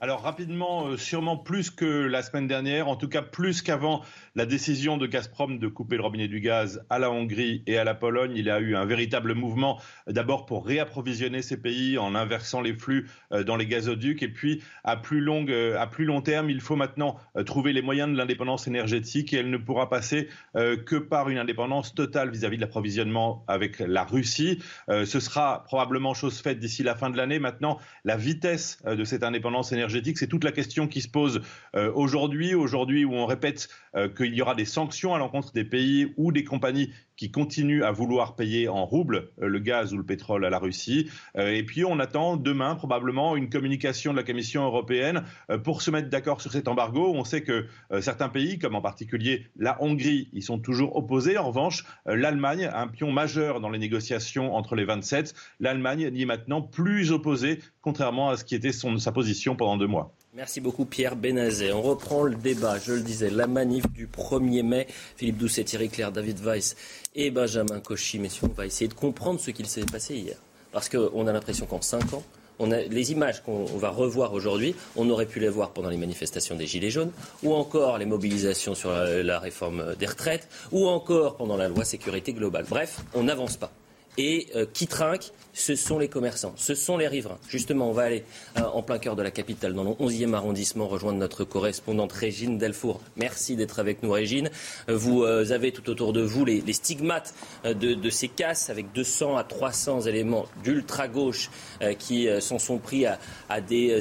Alors rapidement, euh, sûrement plus que la semaine dernière, en tout cas plus qu'avant la décision de Gazprom de couper le robinet du gaz à la Hongrie et à la Pologne. Il y a eu un véritable mouvement d'abord pour réapprovisionner ces pays en inversant les flux euh, dans les gazoducs et puis à plus, euh, à plus long terme, il faut maintenant trouver les moyens de l'indépendance énergétique et elle ne pourra passer que par une indépendance totale vis-à-vis de l'approvisionnement avec la Russie. Ce sera probablement chose faite d'ici la fin de l'année. Maintenant, la vitesse de cette indépendance énergétique c'est toute la question qui se pose euh, aujourd'hui, aujourd'hui où on répète euh, qu'il y aura des sanctions à l'encontre des pays ou des compagnies qui continuent à vouloir payer en roubles euh, le gaz ou le pétrole à la Russie. et puis on attend demain probablement une communication de la Commission européenne pour se mettre d'accord sur cet embargo. On sait que certains pays, comme en particulier la Hongrie, y sont toujours opposés. En revanche, l'Allemagne, un pion majeur dans les négociations entre les 27, l'Allemagne n'y est maintenant plus opposée, contrairement à ce qui était sa position pendant deux mois. Merci beaucoup Pierre Benazet. On reprend le débat, je le disais, la manif du 1er mai. Philippe Doucet, Thierry Claire, David Weiss et Benjamin Cauchy. Messieurs, on va essayer de comprendre ce qu'il s'est passé hier. Parce qu'on a l'impression qu'en cinq ans, on a, les images qu'on va revoir aujourd'hui, on aurait pu les voir pendant les manifestations des Gilets jaunes, ou encore les mobilisations sur la réforme des retraites, ou encore pendant la loi sécurité globale. Bref, on n'avance pas. Et euh, qui trinque ce sont les commerçants, ce sont les riverains. Justement, on va aller euh, en plein cœur de la capitale, dans le 11e arrondissement, rejoindre notre correspondante Régine Delfour. Merci d'être avec nous, Régine. Euh, vous avez tout autour de vous les, stigmates de, ces casses avec 200 à 300 éléments d'ultra-gauche qui s'en sont pris à, des,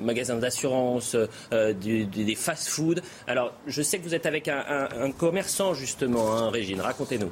magasins d'assurance, des fast-food. Alors, je sais que vous êtes avec un, commerçant, justement, hein, Régine. Racontez-nous.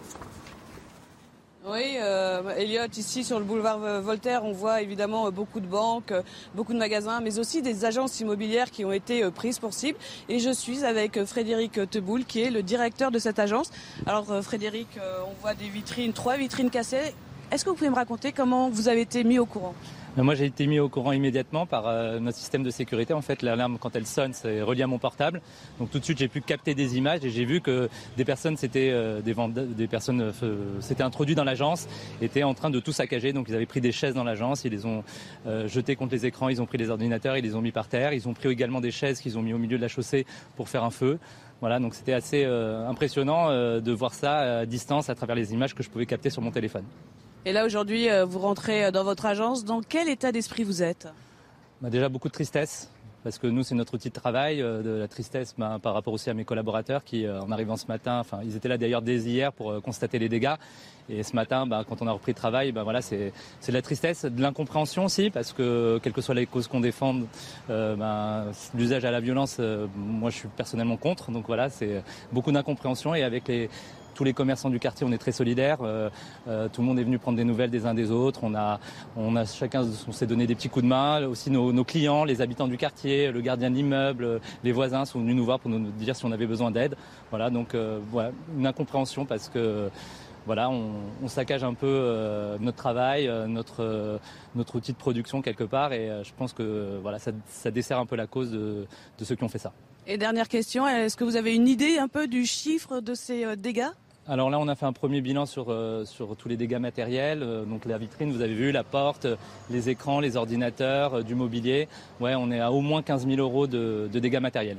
Oui, euh, Elliot, ici sur le boulevard Voltaire, on voit évidemment beaucoup de banques, beaucoup de magasins, mais aussi des agences immobilières qui ont été euh, prises pour cible. Et je suis avec Frédéric Teboul, qui est le directeur de cette agence. Alors euh, Frédéric, euh, on voit des vitrines, trois vitrines cassées. Est-ce que vous pouvez me raconter comment vous avez été mis au courant? Moi, j'ai été mis au courant immédiatement par euh, notre système de sécurité. En fait, l'alarme, quand elle sonne, c'est relié à mon portable. Donc tout de suite, j'ai pu capter des images et j'ai vu que des personnes s'étaient euh, euh, introduites dans l'agence, étaient en train de tout saccager. Donc ils avaient pris des chaises dans l'agence, ils les ont jetées contre les écrans, ils ont pris les ordinateurs, ils les ont mis par terre. Ils ont pris également des chaises qu'ils ont mis au milieu de la chaussée pour faire un feu. Voilà, donc c'était assez impressionnant de voir ça à distance à travers les images que je pouvais capter sur mon téléphone. Et là, aujourd'hui, euh, vous rentrez euh, dans votre agence. Dans quel état d'esprit vous êtes? Bah, Déjà beaucoup de tristesse, parce que nous, c'est notre outil de travail, euh, de la tristesse bah, par rapport aussi à mes collaborateurs qui, en arrivant ce matin, enfin, ils étaient là d'ailleurs dès hier pour constater les dégâts. Et ce matin, bah, quand on a repris le travail, voilà, c'est de la tristesse, de l'incompréhension aussi, parce que quelles que soient les causes qu'on défende, l'usage à la violence, moi je suis personnellement contre. Donc voilà, c'est beaucoup d'incompréhension et avec les, tous les commerçants du quartier, on est très solidaires. Euh, euh, tout le monde est venu prendre des nouvelles des uns des autres. On a, on a chacun, on s'est donné des petits coups de main. Aussi nos, clients, les habitants du quartier, le gardien de l'immeuble, les voisins sont venus nous voir pour nous dire si on avait besoin d'aide. Voilà, donc euh, voilà, une incompréhension parce que voilà, on, saccage un peu notre travail, notre, notre outil de production quelque part, et je pense que voilà, ça, dessert un peu la cause de, de, ceux qui ont fait ça. Et dernière question, est-ce que vous avez une idée un peu du chiffre de ces dégâts? Alors là, on a fait un premier bilan sur, euh, sur tous les dégâts matériels. Euh, donc la vitrine, vous avez vu, la porte, les écrans, les ordinateurs, euh, du mobilier. Ouais, on est à au moins 15 000 euros de, dégâts matériels.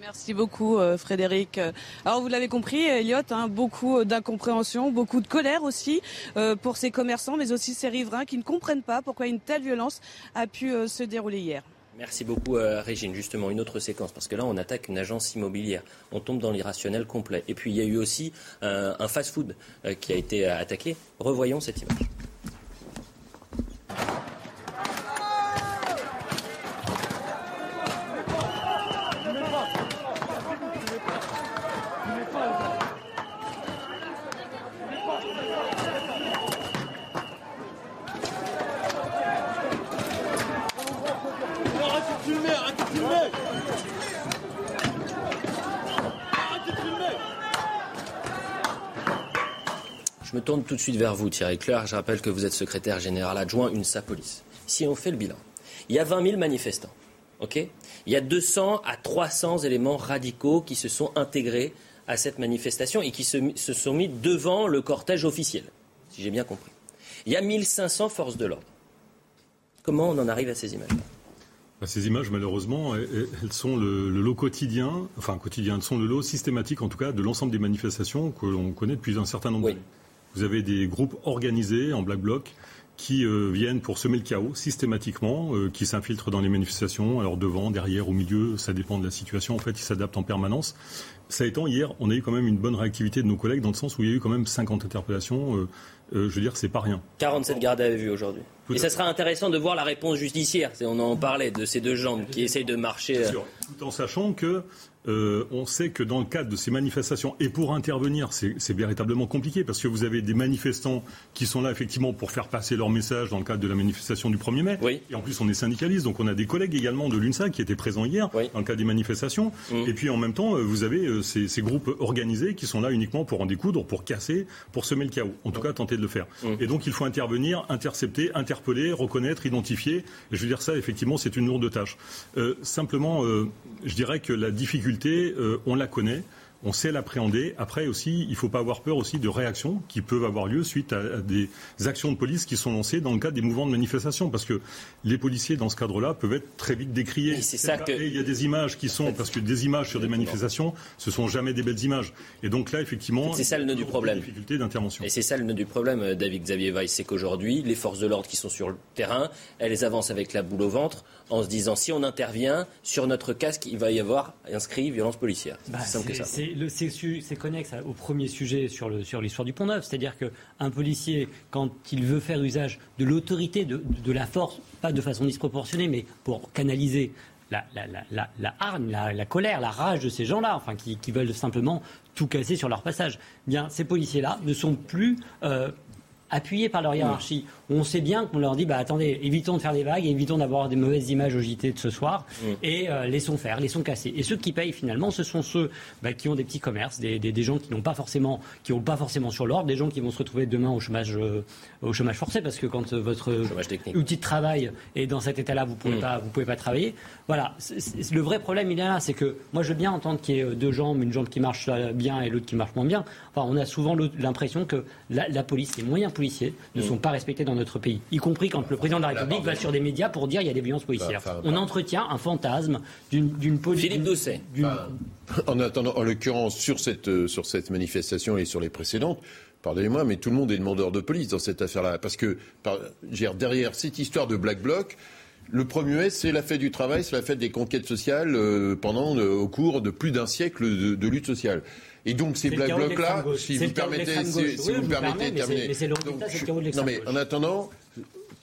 Merci beaucoup Frédéric. Alors vous l'avez compris, Elliot, hein, beaucoup d'incompréhension, beaucoup de colère aussi pour ces commerçants, mais aussi ces riverains qui ne comprennent pas pourquoi une telle violence a pu se dérouler hier. Merci beaucoup, euh, Régine. Justement, une autre séquence, parce que là, on attaque une agence immobilière. On tombe dans l'irrationnel complet. Et puis, il y a eu aussi euh, un fast-food euh, qui a été attaqué. Revoyons cette image. Tourne tout de suite vers vous, Thierry Claire. Je rappelle que vous êtes secrétaire général adjoint UNSA Police. Si on fait le bilan, il y a 20 000 manifestants. ok? Il y a 200 à 300 éléments radicaux qui se sont intégrés à cette manifestation et qui se, se sont mis devant le cortège officiel, si j'ai bien compris. Il y a 1500 forces de l'ordre. Comment on en arrive à ces images bah, ces images, malheureusement, elles sont le, lot quotidien, enfin quotidien, elles sont le lot systématique, en tout cas, de l'ensemble des manifestations que l'on connaît depuis un certain nombre d'années. Vous avez des groupes organisés en black bloc qui euh, viennent pour semer le chaos systématiquement, euh, qui s'infiltrent dans les manifestations, alors devant, derrière, au milieu, ça dépend de la situation. En fait, ils s'adaptent en permanence. Ça étant, hier, on a eu quand même une bonne réactivité de nos collègues dans le sens où il y a eu quand même 50 interpellations. Euh, je veux dire, c'est pas rien. 47 gardes à vue aujourd'hui. Et ça sera intéressant de voir la réponse judiciaire. On en parlait de ces deux jambes qui essayent de marcher. Tout en sachant que euh, on sait que dans le cadre de ces manifestations, et pour intervenir, c'est véritablement compliqué, parce que vous avez des manifestants qui sont là effectivement pour faire passer leur message dans le cadre de la manifestation du 1er mai. Et en plus, on est syndicaliste, donc on a des collègues également de l'UNSA qui étaient présents hier dans le cadre des manifestations. Mmh. Et puis en même temps, euh, vous avez euh, ces, groupes organisés qui sont là uniquement pour en découdre, pour casser, pour semer le chaos. En tout mmh. cas, tenter de le faire. Mmh. Et donc il faut intervenir, intercepter, interpeller, reconnaître, identifier. Je veux dire ça, effectivement, c'est une lourde tâche. simplement, je dirais que la difficulté euh, on la connaît on sait l'appréhender. Après aussi, il ne faut pas avoir peur aussi de réactions qui peuvent avoir lieu suite à, des actions de police qui sont lancées dans le cadre des mouvements de manifestation, parce que les policiers dans ce cadre-là peuvent être très vite décriés. Et, ça il y a des images qui sont, parce que des images sur des manifestations, ce sont jamais des belles images. Et donc là, effectivement, c'est ça le nœud du problème. Difficulté d'intervention. Et c'est ça le nœud du problème, euh, David Xavier Weiss, c'est qu'aujourd'hui, les forces de l'ordre qui sont sur le terrain, elles avancent avec la boule au ventre en se disant si on intervient sur notre casque, il va y avoir inscrit violence policière. C'est bah, c'est connexe au premier sujet sur l'histoire du Pont-Neuf. C'est-à-dire qu'un policier, quand il veut faire usage de l'autorité, de, la force, pas de façon disproportionnée, mais pour canaliser la, la, hargne, la, colère, la rage de ces gens-là, enfin, qui, veulent simplement tout casser sur leur passage, bien, ces policiers-là ne sont plus. Euh, appuyés par leur hiérarchie. On sait bien qu'on leur dit bah, attendez, évitons de faire des vagues, évitons d'avoir des mauvaises images au JT de ce soir et euh, laissons faire, laissons casser. Et ceux qui payent finalement, ce sont ceux bah, qui ont des petits commerces, des, des, gens qui n'ont pas forcément, qui n'ont pas forcément sur l'ordre, des gens qui vont se retrouver demain au chômage, euh, au chômage forcé parce que quand votre outil de travail est dans cet état-là, vous pouvez mm. pas, vous pouvez pas travailler. Voilà, le vrai problème il est là, c'est que moi je veux bien entendre qu'il y ait deux jambes, une jambe qui marche bien et l'autre qui marche moins bien. Enfin, on a souvent l'impression que la, police, les moyens policiers ne mm. sont pas respectés dans notre pays, y compris quand le président de la République va sur des médias pour dire il y a des violences policières. on entretient un fantasme d'une police. Philippe Doucet. En attendant, en l'occurrence, sur cette, euh, sur cette manifestation et sur les précédentes, pardonnez-moi, mais tout le monde est demandeur de police dans cette affaire-là. Parce que derrière cette histoire de Black Bloc, le 1er mai, c'est la fête du travail, c'est la fête des conquêtes sociales euh, pendant, euh, au cours de plus d'un siècle de, lutte sociale. Et donc ces black blocs là, si vous permettez, si, vous permettez de terminer. non mais en attendant,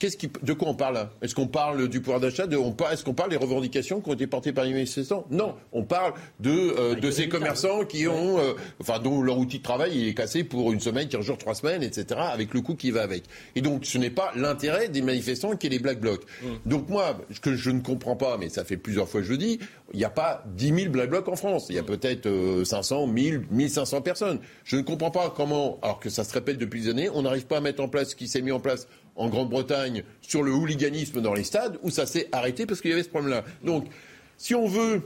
de quoi on parle là? Est-ce qu'on parle du pouvoir d'achat Est-ce qu'on parle des revendications qui ont été portées par les manifestants? Non, on parle de, euh, de ces commerçants qui ont, euh, enfin, dont leur outil de travail est cassé pour une semaine, 15 jours, 3 semaines, etc., avec le coût qui va avec. Et donc, ce n'est pas l'intérêt des manifestants qui est les Black Blocs. Mm. Donc moi, ce que je ne comprends pas, mais ça fait plusieurs fois que je le dis, il n'y a pas 10 000 Black Blocs en France. Il y a peut-être 500, 1000, 1500 personnes. Je ne comprends pas comment, alors que ça se répète depuis des années, on n'arrive pas à mettre en place ce qui s'est mis en place en Grande-Bretagne sur le hooliganisme dans les stades, où ça s'est arrêté parce qu'il y avait ce problème-là. Donc, si on veut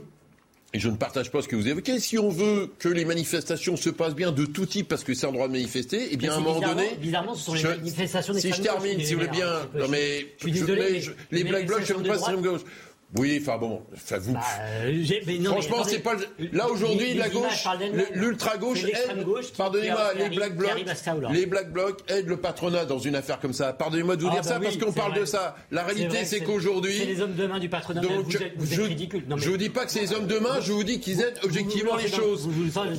et je ne partage pas ce que vous évoquez. Si on veut que les manifestations se passent bien de tout type, parce que c'est un droit de manifester, et eh bien à un moment donné. Bizarrement, ce sont les manifestations des Si je termine, si vous voulez bien. Non mais. Je suis désolé, les Black Blocs, je ne pas si gauche. Oui, enfin bon, ça vous. Bah, Franchement, c'est pas. Là aujourd'hui, la gauche, l'ultra gauche aide. Pardonnez-moi, les black blocs, les black blocs aident le patronat dans une affaire comme ça. Pardonnez-moi de vous ah, dire bah ça parce qu'on parle de ça. La réalité, c'est qu'aujourd'hui. C'est les hommes de main du patronat. Donc, vous êtes, vous êtes ridicule. Non, Je vous dis pas que c'est les hommes de main. Je vous dis qu'ils aident objectivement les choses.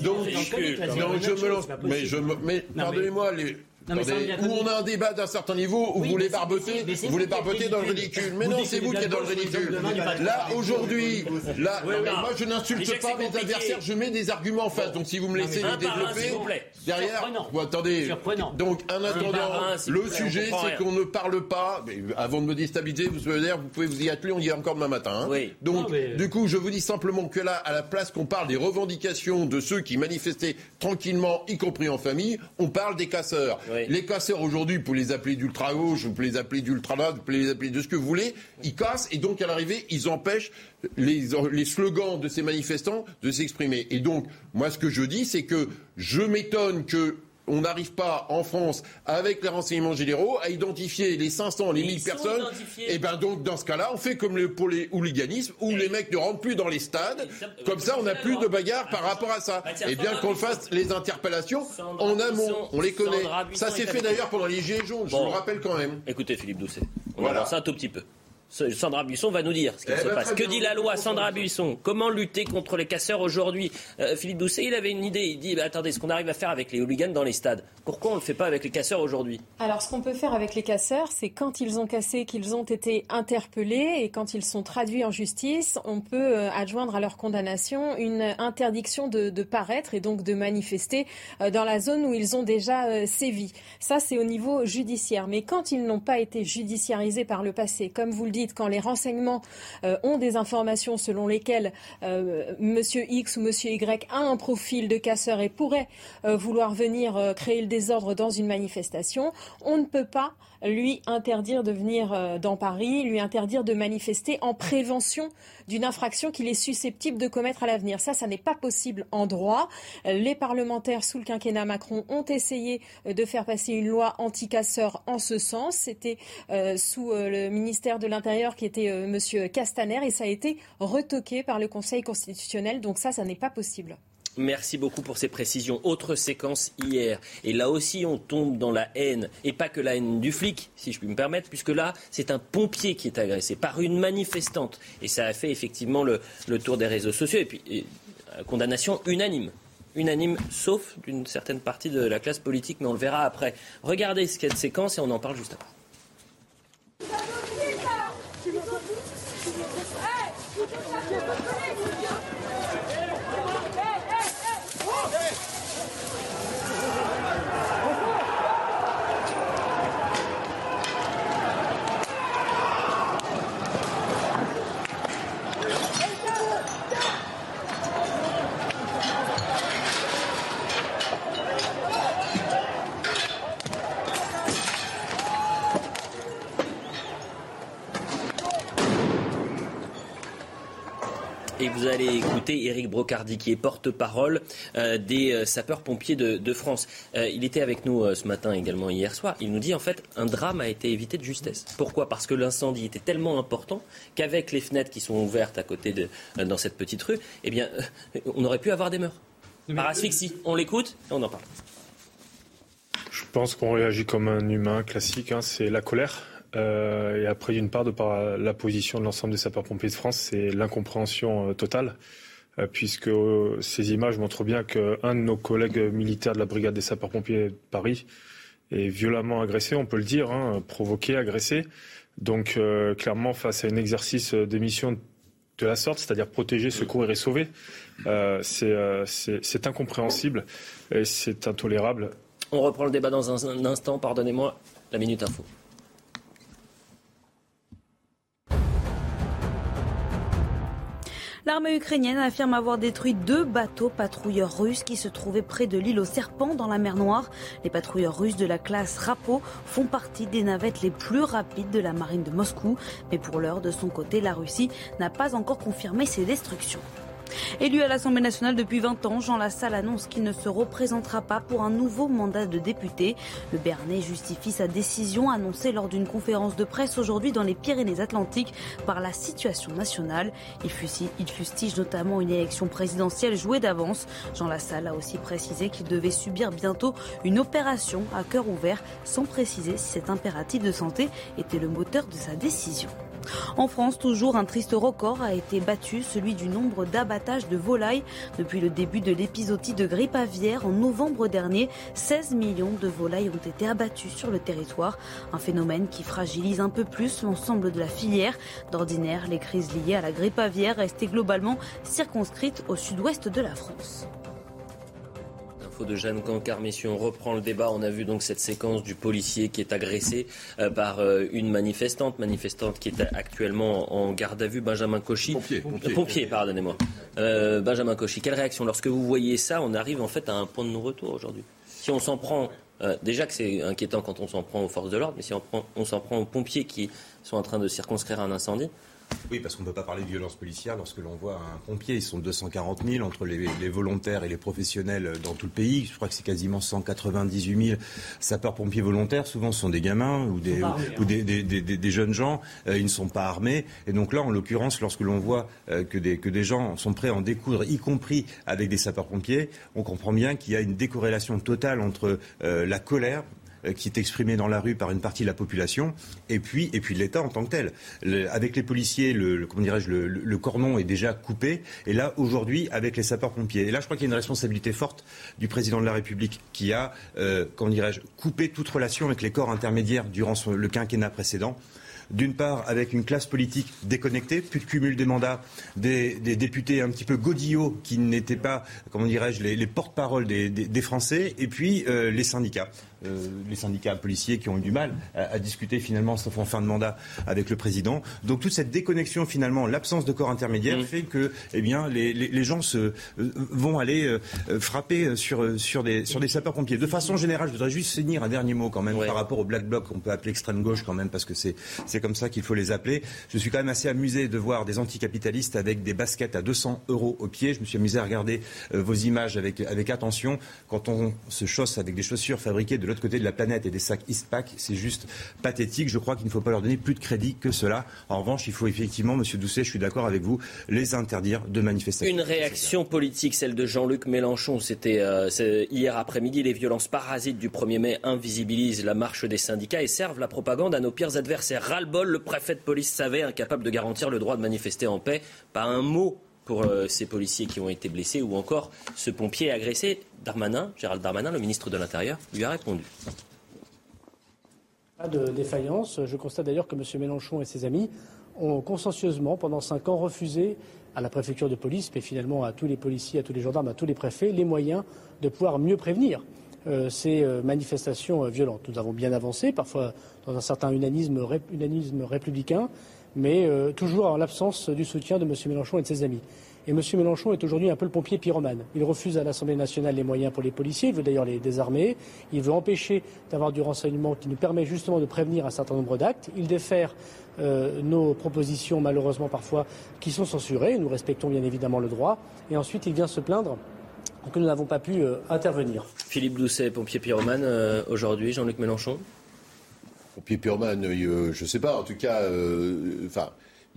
Donc, je me lance. Mais je mais pardonnez-moi les où on a un débat d'un certain niveau, où vous les barbotez, vous les barbotez dans le ridicule. Mais non, c'est vous qui êtes dans le ridicule. Là, aujourd'hui, là, moi je n'insulte pas mes adversaires, je mets des arguments en face. Donc si vous me laissez les développer, derrière, attendez. Donc en attendant, le sujet, c'est qu'on ne parle pas, avant de me déstabiliser, vous pouvez vous pouvez vous y atteler, on y est encore demain matin. Hein. Donc, du coup, je vous dis simplement que là, à la place qu'on parle des revendications de ceux qui manifestaient tranquillement, y compris en famille, on parle des casseurs. Les casseurs aujourd'hui, vous pouvez les appeler d'ultra-gauche, vous pouvez les appeler d'ultra-droite, vous pouvez les appeler de ce que vous voulez, ils cassent et donc à l'arrivée, ils empêchent les, les slogans de ces manifestants de s'exprimer. Et donc, moi ce que je dis, c'est que je m'étonne que on n'arrive pas en France, avec les renseignements généraux, à identifier les 500, les 1000 personnes. Et eh bien donc, dans ce cas-là, on fait comme pour les hooliganismes, où les mecs ne rentrent plus dans les stades. Comme ça, on n'a plus de bagarre par rapport à ça. Et bien qu'on fasse les interpellations en amont. On les connaît. Ça s'est fait d'ailleurs pendant les Gilets jaunes, je vous le rappelle quand même. Écoutez, Philippe Doucet, on voilà. ça un tout petit peu. Sandra Buisson va nous dire ce qui eh se ben, passe. Que dit la loi, Sandra Buisson? Comment lutter contre les casseurs aujourd'hui? Euh, Philippe Doucet, il avait une idée. Il dit bah, attendez, ce qu'on arrive à faire avec les hooligans dans les stades, pourquoi on ne le fait pas avec les casseurs aujourd'hui? Alors, ce qu'on peut faire avec les casseurs, c'est quand ils ont cassé, qu'ils ont été interpellés et quand ils sont traduits en justice, on peut euh, adjoindre à leur condamnation une interdiction de, paraître et donc de manifester euh, dans la zone où ils ont déjà sévi. Ça, c'est au niveau judiciaire. Mais quand ils n'ont pas été judiciarisés par le passé, comme vous le quand les renseignements euh, ont des informations selon lesquelles euh, Monsieur X ou Monsieur Y a un profil de casseur et pourrait euh, vouloir venir créer le désordre dans une manifestation, on ne peut pas lui interdire de venir dans Paris, lui interdire de manifester en prévention d'une infraction qu'il est susceptible de commettre à l'avenir. Ça, ça n'est pas possible en droit. Les parlementaires sous le quinquennat Macron ont essayé euh, de faire passer une loi anti-casseurs en ce sens. C'était euh, sous euh, le ministère de l'Intérieur qui était Monsieur Castaner et ça a été retoqué par le Conseil constitutionnel. Donc ça, ça n'est pas possible. Merci beaucoup pour ces précisions. Autre séquence hier. Et là aussi, on tombe dans la haine. Et pas que la haine du flic, si je puis me permettre, puisque là, c'est un pompier qui est agressé par une manifestante. Et ça a fait effectivement le, tour des réseaux sociaux. Et puis, condamnation unanime. Unanime, sauf d'une certaine partie de la classe politique, mais on le verra après. Regardez ce qu'il y a de séquence et on en parle juste après. et vous allez écouter Éric Brocardi qui est porte-parole euh, des euh, sapeurs-pompiers de, France. Euh, il était avec nous ce matin également hier soir. Il nous dit en fait un drame a été évité de justesse. Pourquoi? Parce que l'incendie était tellement important qu'avec les fenêtres qui sont ouvertes à côté de dans cette petite rue, eh bien on aurait pu avoir des meurtres. Par asphyxie. On l'écoute et on en parle. Je pense qu'on réagit comme un humain classique. Hein. c'est la colère. Euh, et après, d'une part, de par la position de l'ensemble des sapeurs-pompiers de France, c'est l'incompréhension euh, totale, euh, puisque ces images montrent bien qu'un de nos collègues militaires de la brigade des sapeurs-pompiers de Paris est violemment agressé, on peut le dire, hein, provoqué, agressé. Donc, clairement, face à un exercice de mission de la sorte, c'est-à-dire protéger, secourir et sauver, c'est incompréhensible et c'est intolérable. On reprend le débat dans un instant, pardonnez-moi, la minute info. L'armée ukrainienne affirme avoir détruit deux bateaux patrouilleurs russes qui se trouvaient près de l'île aux serpents dans la mer Noire. Les patrouilleurs russes de la classe Rapo font partie des navettes les plus rapides de la marine de Moscou. Mais pour l'heure, de son côté, la Russie n'a pas encore confirmé ces destructions. Élu à l'Assemblée nationale depuis 20 ans, Jean Lassalle annonce qu'il ne se représentera pas pour un nouveau mandat de député. Le Béarnais justifie sa décision annoncée lors d'une conférence de presse aujourd'hui dans les Pyrénées-Atlantiques par la situation nationale. Il fustige, notamment une élection présidentielle jouée d'avance. Jean Lassalle a aussi précisé qu'il devait subir bientôt une opération à cœur ouvert sans préciser si cet impératif de santé était le moteur de sa décision. En France, toujours un triste record a été battu, celui du nombre d'abattages de volailles. Depuis le début de l'épisodie de grippe aviaire en novembre dernier, 16 millions de volailles ont été abattues sur le territoire. Un phénomène qui fragilise un peu plus l'ensemble de la filière. D'ordinaire, les crises liées à la grippe aviaire restaient globalement circonscrites au sud-ouest de la France de Jeanne Cancard. Messieurs, on reprend le débat. On a vu donc cette séquence du policier qui est agressé euh, par euh, une manifestante, manifestante qui est actuellement en garde à vue, Benjamin Cauchy. Pompier, pompier. pompier pardonnez-moi. Euh, Benjamin Cauchy, quelle réaction Lorsque vous voyez ça, on arrive en fait à un point de non-retour aujourd'hui? Si on s'en prend, déjà que c'est inquiétant quand on s'en prend aux forces de l'ordre, mais si on s'en prend aux pompiers qui sont en train de circonscrire un incendie, oui, parce qu'on ne peut pas parler de violence policière lorsque l'on voit un pompier. Ils sont 240 000 entre les, volontaires et les professionnels dans tout le pays. Je crois que c'est quasiment 198 000 sapeurs-pompiers volontaires. Souvent, ce sont des gamins ou des, hein. des, jeunes gens. Euh, ils ne sont pas armés. Et donc là, en l'occurrence, lorsque l'on voit euh, que, des, que des gens sont prêts à en découdre, y compris avec des sapeurs-pompiers, on comprend bien qu'il y a une décorrélation totale entre euh, la colère qui est exprimé dans la rue par une partie de la population, et puis, et puis l'État en tant que tel. avec les policiers, le, comment dirais-je, le, est déjà coupé, et là, aujourd'hui, avec les sapeurs-pompiers. Et là, je crois qu'il y a une responsabilité forte du président de la République qui a, euh, comment dirais-je, coupé toute relation avec les corps intermédiaires durant le quinquennat précédent d'une part avec une classe politique déconnectée, plus de cumul des mandats, des, députés un petit peu godillots qui n'étaient pas, comment dirais-je, les, porte-parole des, Français, et puis euh, les syndicats. Euh, les syndicats policiers qui ont eu du mal à, discuter finalement, sauf en fin de mandat, avec le président. Donc toute cette déconnexion finalement, l'absence de corps intermédiaire mmh. fait que eh bien, les, gens se, euh, vont aller euh, frapper sur, sur des, sur des sapeurs-pompiers. De façon générale, je voudrais juste finir un dernier mot quand même par rapport au Black Bloc qu'on peut appeler extrême gauche quand même, parce que c'est comme ça qu'il faut les appeler. Je suis quand même assez amusé de voir des anticapitalistes avec des baskets à 200 euros au pied. Je me suis amusé à regarder vos images avec, avec attention. Quand on se chausse avec des chaussures fabriquées de de l'autre côté de la planète et des sacs Eastpak, c'est juste pathétique. Je crois qu'il ne faut pas leur donner plus de crédit que cela. En revanche, il faut effectivement, Monsieur Doucet, je suis d'accord avec vous, les interdire de manifestation. Une réaction politique, celle de Jean-Luc Mélenchon. C'était euh, hier après-midi. Les violences parasites du 1er mai invisibilisent la marche des syndicats et servent la propagande à nos pires adversaires. Ras-le-bol, le préfet de police savait, incapable de garantir le droit de manifester en paix. Pas un mot pour euh, ces policiers qui ont été blessés ou encore ce pompier agressé. Darmanin, Gérald Darmanin, le ministre de l'Intérieur, lui a répondu. Pas de défaillance. Je constate d'ailleurs que M. Mélenchon et ses amis ont consensueusement, pendant cinq ans, refusé à la préfecture de police, mais finalement à tous les policiers, à tous les gendarmes, à tous les préfets, les moyens de pouvoir mieux prévenir euh, ces euh, manifestations violentes. Nous avons bien avancé, parfois dans un certain unanisme, républicain, mais toujours en l'absence du soutien de M. Mélenchon et de ses amis. Et M. Mélenchon est aujourd'hui un peu le pompier pyromane. Il refuse à l'Assemblée nationale les moyens pour les policiers, il veut d'ailleurs les désarmer, il veut empêcher d'avoir du renseignement qui nous permet justement de prévenir un certain nombre d'actes. Il défère euh, nos propositions, malheureusement parfois, qui sont censurées. Nous respectons bien évidemment le droit. Et ensuite, il vient se plaindre que nous n'avons pas pu euh, intervenir. Philippe Doucet, pompier pyromane, euh, aujourd'hui, Jean-Luc Mélenchon? Pompier pyromane, je ne sais pas, en tout cas, enfin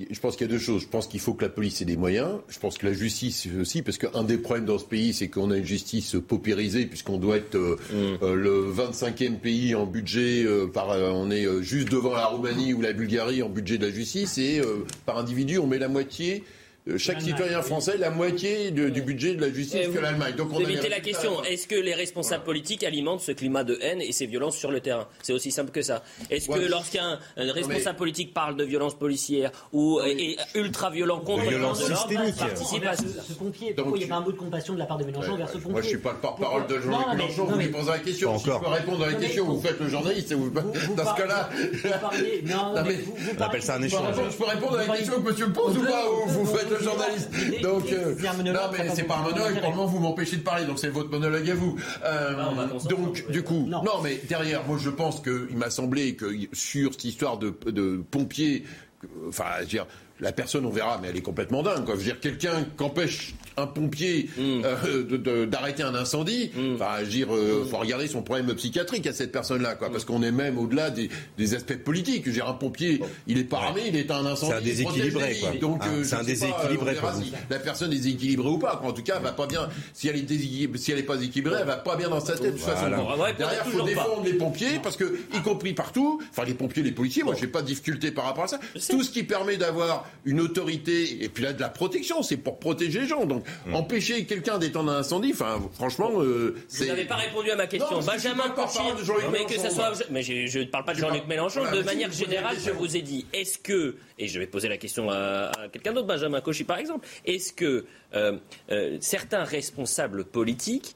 je pense qu'il y a deux choses. Je pense qu'il faut que la police ait des moyens. Je pense que la justice aussi, parce qu'un des problèmes dans ce pays, c'est qu'on a une justice paupérisée, puisqu'on doit être euh, mm. euh, le 25e pays en budget. Euh, par, on est juste devant la Roumanie ou la Bulgarie en budget de la justice, et par individu, on met la moitié euh, chaque citoyen français la moitié du budget de la justice que l'Allemagne. Donc on éviter la question. Est-ce que les responsables politiques alimentent ce climat de haine et ces violences sur le terrain? C'est aussi simple que ça. Est-ce que lorsqu'un responsable politique parle de violences policières ou est ultra violent contre les violences systémiques, participe à ce pompier Pourquoi il n'y a pas un mot de compassion de la part de Mélenchon vers ce pompier Moi, je ne suis pas le porte-parole de Jean-Luc Mélenchon. Vous lui posez la question. Si je peux répondre à la question, vous faites le journaliste. Dans ce cas-là, on appelle ça un échange. Je peux répondre à la question que monsieur pose ou pas Vous faites le journaliste. Donc, euh, non, mais c'est pas un monologue. Pour le moment, vous m'empêchez de parler, donc c'est votre monologue à vous. Euh, donc, du coup, non. mais derrière, moi, je pense qu'il m'a semblé que sur cette histoire de, de pompiers, enfin, je veux dire, la personne, on verra, mais elle est complètement dingue. Quoi. Je veux dire, quelqu'un qu'empêche un pompier mm. euh, d'arrêter un incendie, mm. enfin, je veux dire, euh, faut regarder son problème psychiatrique à cette personne-là, quoi, parce qu'on est même au-delà des, aspects politiques. Je veux dire, un pompier, il est pas armé, il est un incendie. C'est un déséquilibré, quoi. Donc, ah, euh, c'est un déséquilibré. si la personne est déséquilibrée ou pas. En tout cas, elle va pas bien. Si elle est si elle est pas équilibrée, elle va pas bien dans sa tête. De toute façon, derrière, faut défendre les pompiers, parce que, y compris partout, enfin, les pompiers, les policiers, moi, j'ai pas de difficulté par rapport à ça. Tout ce qui permet d'avoir une autorité, et puis là, de la protection, c'est pour protéger les gens. Donc, mm. empêcher quelqu'un d'étendre un incendie, enfin, franchement, euh, c'est. Vous n'avez pas répondu à ma question. Benjamin Cauchy, mais que ça soit, mais je ne parle pas de Jean-Luc Mélenchon. de manière générale, je vous ai dit, est-ce que, et je vais poser la question à, quelqu'un d'autre, Benjamin Cauchy par exemple, est-ce que euh, euh, certains responsables politiques,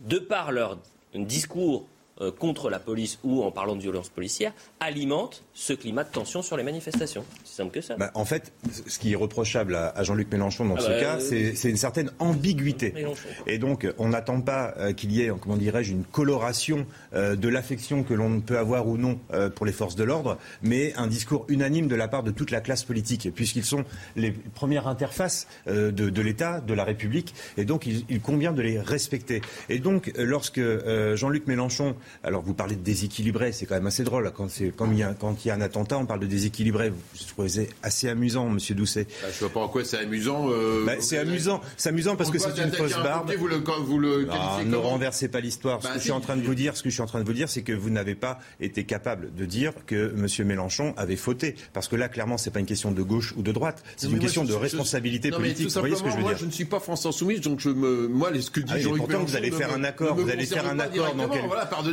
de par leur discours euh, contre la police ou en parlant de violence policière alimente ce climat de tension sur les manifestations. C'est simple que ça. Bah, en fait, ce qui est reprochable à, Jean-Luc Mélenchon dans ah ce bah, cas, euh, c'est une certaine ambiguïté. Et donc, on n'attend pas euh, qu'il y ait, comment dirais-je, une coloration de l'affection que l'on peut avoir ou non pour les forces de l'ordre, mais un discours unanime de la part de toute la classe politique, puisqu'ils sont les premières interfaces de, l'État, de la République, et donc il, il, convient de les respecter. Et donc, lorsque Jean-Luc Mélenchon alors vous parlez de déséquilibré, c'est quand même assez drôle. Quand, il y a, quand il y a un attentat, on parle de déséquilibré. Je trouvais assez amusant, Monsieur Doucet. Bah, je ne vois pas en quoi c'est amusant. Euh, bah, c'est amusant, c'est amusant parce que c'est une fausse barbe. Vous le, vous le ne renversez pas l'histoire. ce bah, que je suis en train de vous dire, ce que je suis en train de vous dire, c'est que vous n'avez pas été capable de dire que Monsieur Mélenchon avait fauté, parce que là, clairement, c'est pas une question de gauche ou de droite, c'est une question de responsabilité politique. Vous voyez ce que je veux moi, dire Je ne suis pas France Insoumise, donc je me, moi, ce que dit ah Jean-Luc Mélenchon, vous allez faire un accord, vous allez faire un accord dans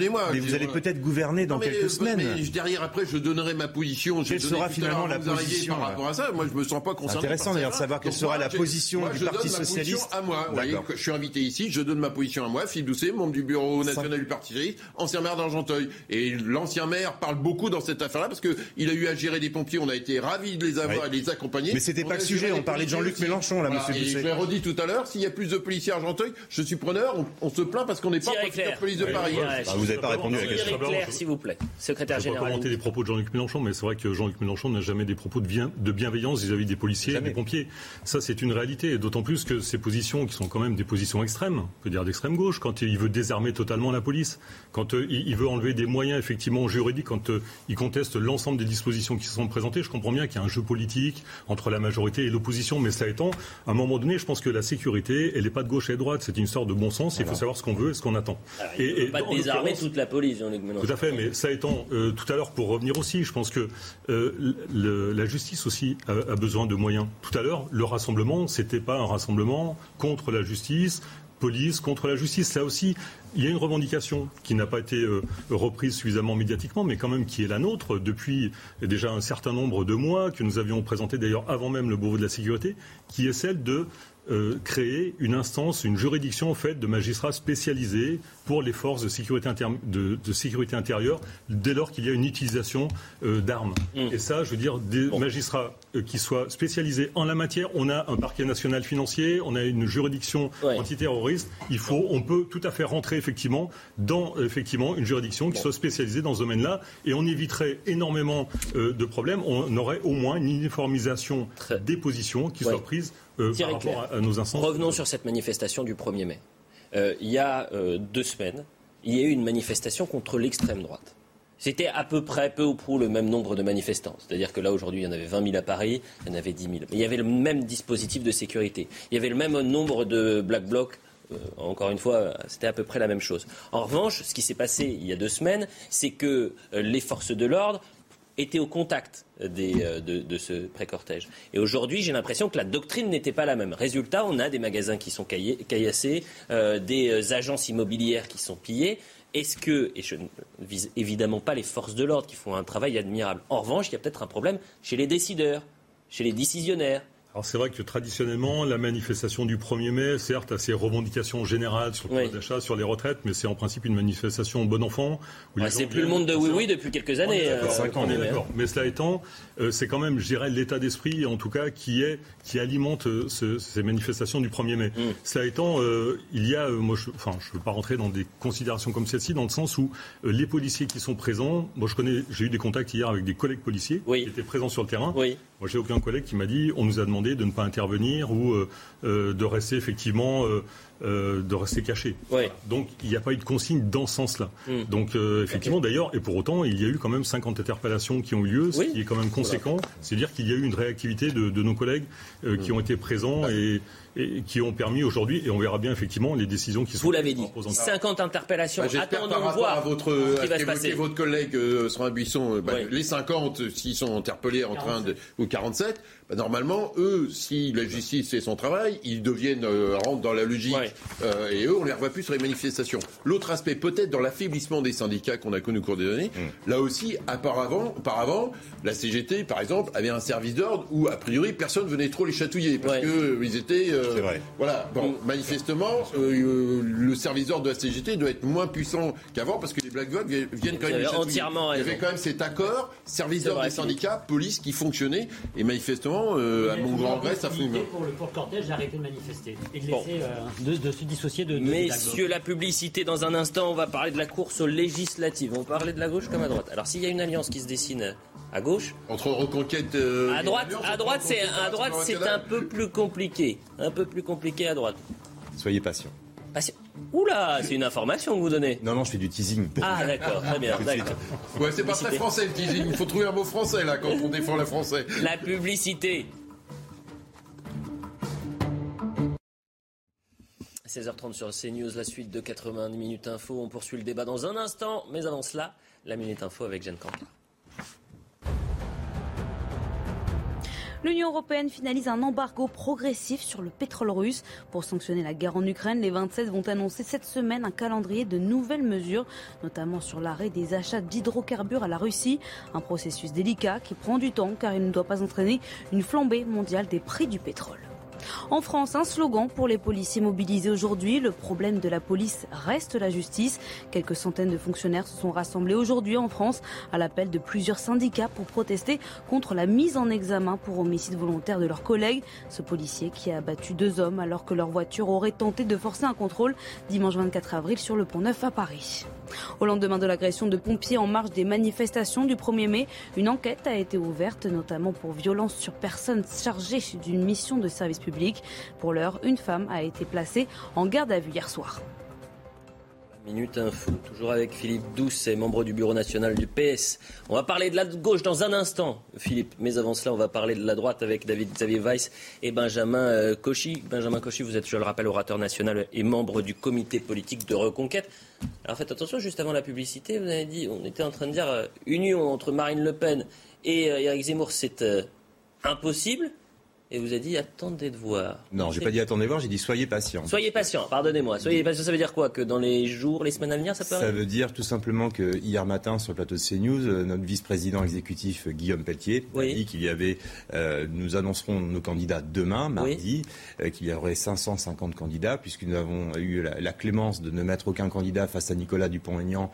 mais vous allez peut-être gouverner dans quelques semaines. Mais derrière, après, je donnerai ma position. Quelle sera finalement la position par rapport à ça Moi, je me sens pas concerné. Intéressant d'ailleurs de savoir quelle sera la position du Parti socialiste. À moi, vous voyez, je suis invité ici, je donne ma position à moi, Philippe Doucet, membre du bureau national du Parti socialiste, ancien maire d'Argenteuil. Et l'ancien maire parle beaucoup dans cette affaire-là parce qu'il a eu à gérer des pompiers. On a été ravis de les avoir et de les accompagner. Mais c'était pas le sujet. On parlait de Jean-Luc Mélenchon là, Monsieur Doucet. Je l'ai redit tout à l'heure. S'il y a plus de policiers à Argenteuil, je suis preneur. On se plaint parce qu'on n'est pas de police de Paris. N'avez pas répondu à la question s'il vous plaît. Secrétaire je général. pas commenter les propos de Jean-Luc Mélenchon, mais c'est vrai que Jean-Luc Mélenchon n'a jamais des propos de, de bienveillance vis-à-vis des policiers et des pompiers. Ça, c'est une réalité. D'autant plus que ces positions, qui sont quand même des positions extrêmes, on peut dire d'extrême gauche, quand il veut désarmer totalement la police, quand euh, il veut enlever des moyens effectivement juridiques, quand euh, il conteste l'ensemble des dispositions qui se sont présentées, je comprends bien qu'il y a un jeu politique entre la majorité et l'opposition, mais cela étant, à un moment donné, je pense que la sécurité, elle n'est pas de gauche et de droite, c'est une sorte de bon sens. Il faut savoir ce qu'on veut et ce qu'on attend. il ne peut pas désarmer toute la police. Tout à fait, mais ça étant, euh, tout à l'heure, pour revenir aussi, je pense que euh, la justice aussi a, besoin de moyens. Tout à l'heure, le rassemblement, c'était pas un rassemblement contre la justice, police contre la justice. Là aussi, il y a une revendication qui n'a pas été euh, reprise suffisamment médiatiquement, mais quand même qui est la nôtre depuis déjà un certain nombre de mois, que nous avions présenté d'ailleurs avant même le Beauvau de la sécurité, qui est celle de créer une instance, une juridiction faite de magistrats spécialisés pour les forces de sécurité, de, sécurité intérieure dès lors qu'il y a une utilisation euh, d'armes. Mm. Et ça, je veux dire, des magistrats euh, qui soient spécialisés en la matière. On a un parquet national financier, on a une juridiction antiterroriste. Il faut, on peut tout à fait rentrer effectivement dans effectivement une juridiction qui soit spécialisée dans ce domaine-là, et on éviterait énormément de problèmes. On aurait au moins une uniformisation des positions qui soient prises euh, Revenons sur cette manifestation du 1er mai. Euh, il y a euh, deux semaines, il y a eu une manifestation contre l'extrême droite. C'était à peu près, peu ou prou, le même nombre de manifestants. C'est-à-dire que là, aujourd'hui, il y en avait 20 000 à Paris, il y en avait 10 000. il y avait le même dispositif de sécurité. Il y avait le même nombre de black blocs encore une fois, c'était à peu près la même chose. En revanche, ce qui s'est passé il y a deux semaines, c'est que les forces de l'ordre étaient au contact euh, de, ce pré-cortège. Et aujourd'hui, j'ai l'impression que la doctrine n'était pas la même. Résultat, on a des magasins qui sont caillassés, euh, des euh, agences immobilières qui sont pillées. Est-ce que, et je ne vise évidemment pas les forces de l'ordre qui font un travail admirable, en revanche, il y a peut-être un problème chez les décideurs, chez les décisionnaires, alors c'est vrai que traditionnellement, la manifestation du 1er mai, certes, a ses revendications générales sur le pouvoir d'achat, sur les retraites, mais c'est en principe une manifestation bon enfant. c'est plus le monde de oui-oui depuis quelques années. Euh, on est d'accord. Mais cela étant, euh, c'est quand même, je dirais, l'état d'esprit, en tout cas, qui, est, qui alimente euh, ces manifestations du 1er mai. Mm. Cela étant, il y a, moi, je, enfin, je ne veux pas rentrer dans des considérations comme celle-ci, dans le sens où les policiers qui sont présents, moi je connais, j'ai eu des contacts hier avec des collègues policiers qui étaient présents sur le terrain. Oui. Moi, j'ai aucun collègue qui m'a dit on nous a demandé de ne pas intervenir ou euh, euh, de rester effectivement euh, de rester caché. Donc il n'y a pas eu de consigne dans ce sens-là. Hmm. Donc effectivement d'ailleurs, et pour autant, il y a eu quand même 50 interpellations qui ont eu lieu, ce qui est quand même conséquent. C'est-à-dire qu'il y a eu une réactivité de, nos collègues qui hmm. ont été présents et, et qui ont permis aujourd'hui, et on verra bien effectivement les décisions qui sont. Vous l'avez dit, 50 interpellations. Bah, Attendons voir à votre, ce qui va se passer. votre collègue euh, un Buisson, euh, bah, les 50, s'ils sont interpellés en train de, ou 47, bah, normalement, eux, si la justice fait son travail, ils deviennent euh, rentrent dans la logique, euh, et eux, on les revoit plus sur les manifestations. L'autre aspect, peut-être dans l'affaiblissement des syndicats qu'on a connu au cours des années, mm. là aussi, auparavant, auparavant, la CGT, par exemple, avait un service d'ordre où, a priori, personne venait trop les chatouiller parce que qu'ils étaient euh, vrai. Voilà. Bon, manifestement, euh, le service d'ordre de la CGT doit être moins puissant qu'avant parce que les Black Blocs viennent quand même. Entièrement Il y avait quand même cet accord, service d'ordre des syndicats, police qui fonctionnait. Et manifestement, euh, à mon grand regret, ça fonctionne. pour le port cortège d'arrêter de manifester et de, laisser, de, se dissocier de. Messieurs, la publicité, dans un instant, on va parler de la course législative. On va parler de la gauche comme à droite. Alors, s'il y a une alliance qui se dessine à gauche. Entre reconquête. à droite, à droite, c'est à droite, c'est un peu plus compliqué, un peu plus compliqué à droite. Soyez patient. Patient. Oula, c'est une information que vous donnez. Non, non, je fais du teasing. Ah, d'accord, très bien. Ouais, c'est pas très français le teasing. Il faut trouver un mot français là quand on défend le français. La publicité. 16h30 sur CNews, la suite de 80 minutes info. On poursuit le débat dans un instant, mais avant cela, la minute info avec Jeanne Cancard. L'Union européenne finalise un embargo progressif sur le pétrole russe. Pour sanctionner la guerre en Ukraine, les 27 vont annoncer cette semaine un calendrier de nouvelles mesures, notamment sur l'arrêt des achats d'hydrocarbures à la Russie. Un processus délicat qui prend du temps car il ne doit pas entraîner une flambée mondiale des prix du pétrole. En France, un slogan pour les policiers mobilisés aujourd'hui. Le problème de la police reste la justice. Quelques centaines de fonctionnaires se sont rassemblés aujourd'hui en France à l'appel de plusieurs syndicats pour protester contre la mise en examen pour homicide volontaire de leurs collègues. Ce policier qui a abattu deux hommes alors que leur voiture aurait tenté de forcer un contrôle dimanche 24 avril sur le pont Neuf à Paris. Au lendemain de l'agression de pompiers en marge des manifestations du 1er mai, une enquête a été ouverte, notamment pour violence sur personnes chargées d'une mission de service public. Pour l'heure, une femme a été placée en garde à vue hier soir. Minute Info, toujours avec Philippe Doucet, membre du bureau national du PS. On va parler de la gauche dans un instant, Philippe. Mais avant cela, on va parler de la droite avec David Xavier Weiss et Benjamin euh, Cauchy. Benjamin Cauchy, vous êtes, je le rappelle, orateur national et membre du comité politique de reconquête. Alors faites attention, juste avant la publicité, vous avez dit, on était en train de dire euh, union entre Marine Le Pen et Eric euh, Zemmour, c'est impossible. Et vous a dit attendez de voir. Non, j'ai pas dit attendez de voir, j'ai dit soyez patient. Soyez patient, pardonnez-moi. Soyez patient, ça veut dire quoi Que dans les jours, les semaines à venir, ça peut Ça veut dire tout simplement que hier matin, sur le plateau de CNews, euh, notre vice-président exécutif euh, Guillaume Pelletier a dit qu'il y avait, euh, nous annoncerons nos candidats demain, mardi, qu'il y aurait 550 candidats, puisque nous avons eu la, la, clémence de ne mettre aucun candidat face à Nicolas Dupont-Aignan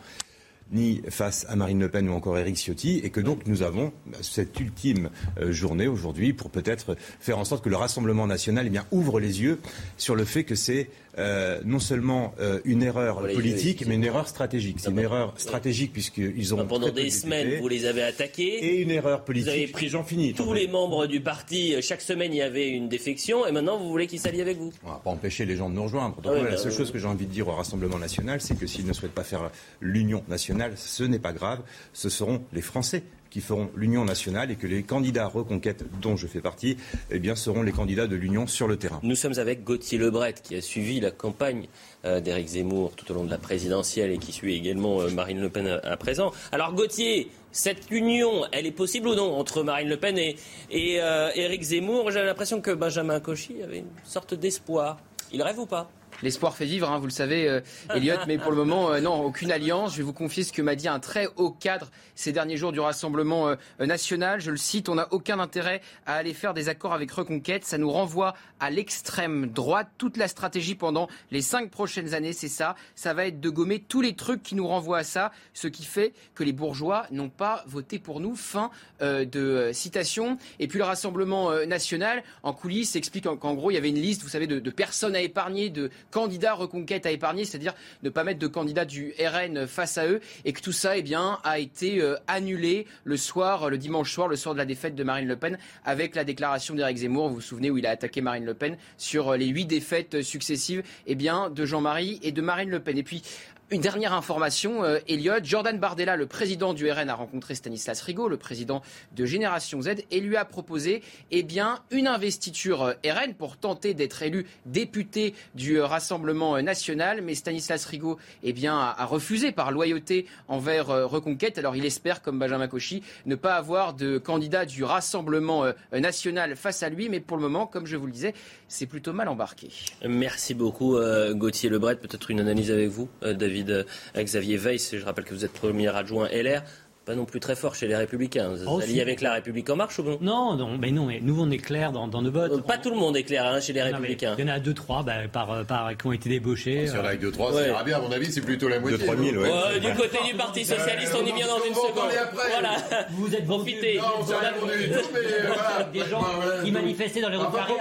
ni face à Marine Le Pen ou encore Éric Ciotti, et que donc nous avons cette ultime euh, journée aujourd'hui pour peut-être faire en sorte que le Rassemblement national eh bien, ouvre les yeux sur le fait que c'est euh, non seulement euh, une erreur politique, mais une erreur stratégique. C'est une erreur stratégique puisqu'ils ont... Pendant des semaines, vous les avez attaqués. Et une erreur politique. Vous avez pris j'en finis. Tous les membres du parti, chaque semaine, il y avait une défection, et maintenant, vous voulez qu'ils s'allient avec vous On ne va pas empêcher les gens de nous rejoindre. Ah la bah seule chose que j'ai envie de dire au Rassemblement national, c'est que s'ils ne souhaitent pas faire l'union nationale, ce n'est pas grave. Ce seront les Français qui feront l'Union nationale et que les candidats Reconquête, dont je fais partie, eh bien, seront les candidats de l'Union sur le terrain. Nous sommes avec Gauthier Lebret, qui a suivi la campagne euh, d'Éric Zemmour tout au long de la présidentielle et qui suit également euh, Marine Le Pen à, présent. Alors Gauthier, cette union, elle est possible ou non entre Marine Le Pen et, et euh, Éric Zemmour? J'ai l'impression que Benjamin Cauchy avait une sorte d'espoir. Il rêve ou pas? L'espoir fait vivre, hein, vous le savez, euh, Elliot, mais pour le moment, euh, non, aucune alliance. Je vais vous confier ce que m'a dit un très haut cadre ces derniers jours du Rassemblement euh, national. Je le cite, on n'a aucun intérêt à aller faire des accords avec Reconquête. Ça nous renvoie à l'extrême droite. Toute la stratégie pendant les cinq prochaines années, c'est ça. Ça va être de gommer tous les trucs qui nous renvoient à ça, ce qui fait que les bourgeois n'ont pas voté pour nous. Fin de citation. Et puis le Rassemblement national, en coulisses, explique qu'en gros, il y avait une liste, vous savez, de, de personnes à épargner, de candidats reconquête à épargner, c'est-à-dire ne pas mettre de candidats du RN face à eux, et que tout ça eh bien, a été euh, annulé le soir, le dimanche soir, le soir de la défaite de Marine Le Pen, avec la déclaration d'Éric Zemmour, vous vous souvenez, où il a attaqué Marine Le Pen sur euh, les huit défaites successives eh bien, de Jean-Marie et de Marine Le Pen. Et puis, une dernière information, euh, Elliot. Jordan Bardella, le président du RN, a rencontré Stanislas Rigaud, le président de Génération Z, et lui a proposé eh une investiture euh, RN pour tenter d'être élu député du euh, Rassemblement national. Mais Stanislas Rigaud eh bien, a, refusé par loyauté envers Reconquête. Alors il espère, comme Benjamin Cauchy, ne pas avoir de candidat du Rassemblement national face à lui. Mais pour le moment, comme je vous le disais, c'est plutôt mal embarqué. Merci beaucoup, Gauthier Lebret. Peut-être une analyse avec vous, David de Xavier Weiss. Je rappelle que vous êtes premier adjoint LR pas non plus très fort chez les Républicains. Vous oh, alliez avec la République en marche ou non Non, non, mais non, mais nous on est clair dans, nos votes. Euh, pas tout le monde est clair hein, chez les Républicains. Il y en a deux, trois bah, par, par, qui ont été débauchés. Sur la 2, 3, ça ira bien, à mon avis, c'est plutôt la moitié. 2, 3 000, ouais. Du côté du Parti Socialiste, on y vient dans une seconde. Voilà. Vous êtes profité. Des gens qui manifestaient dans les rues de Paris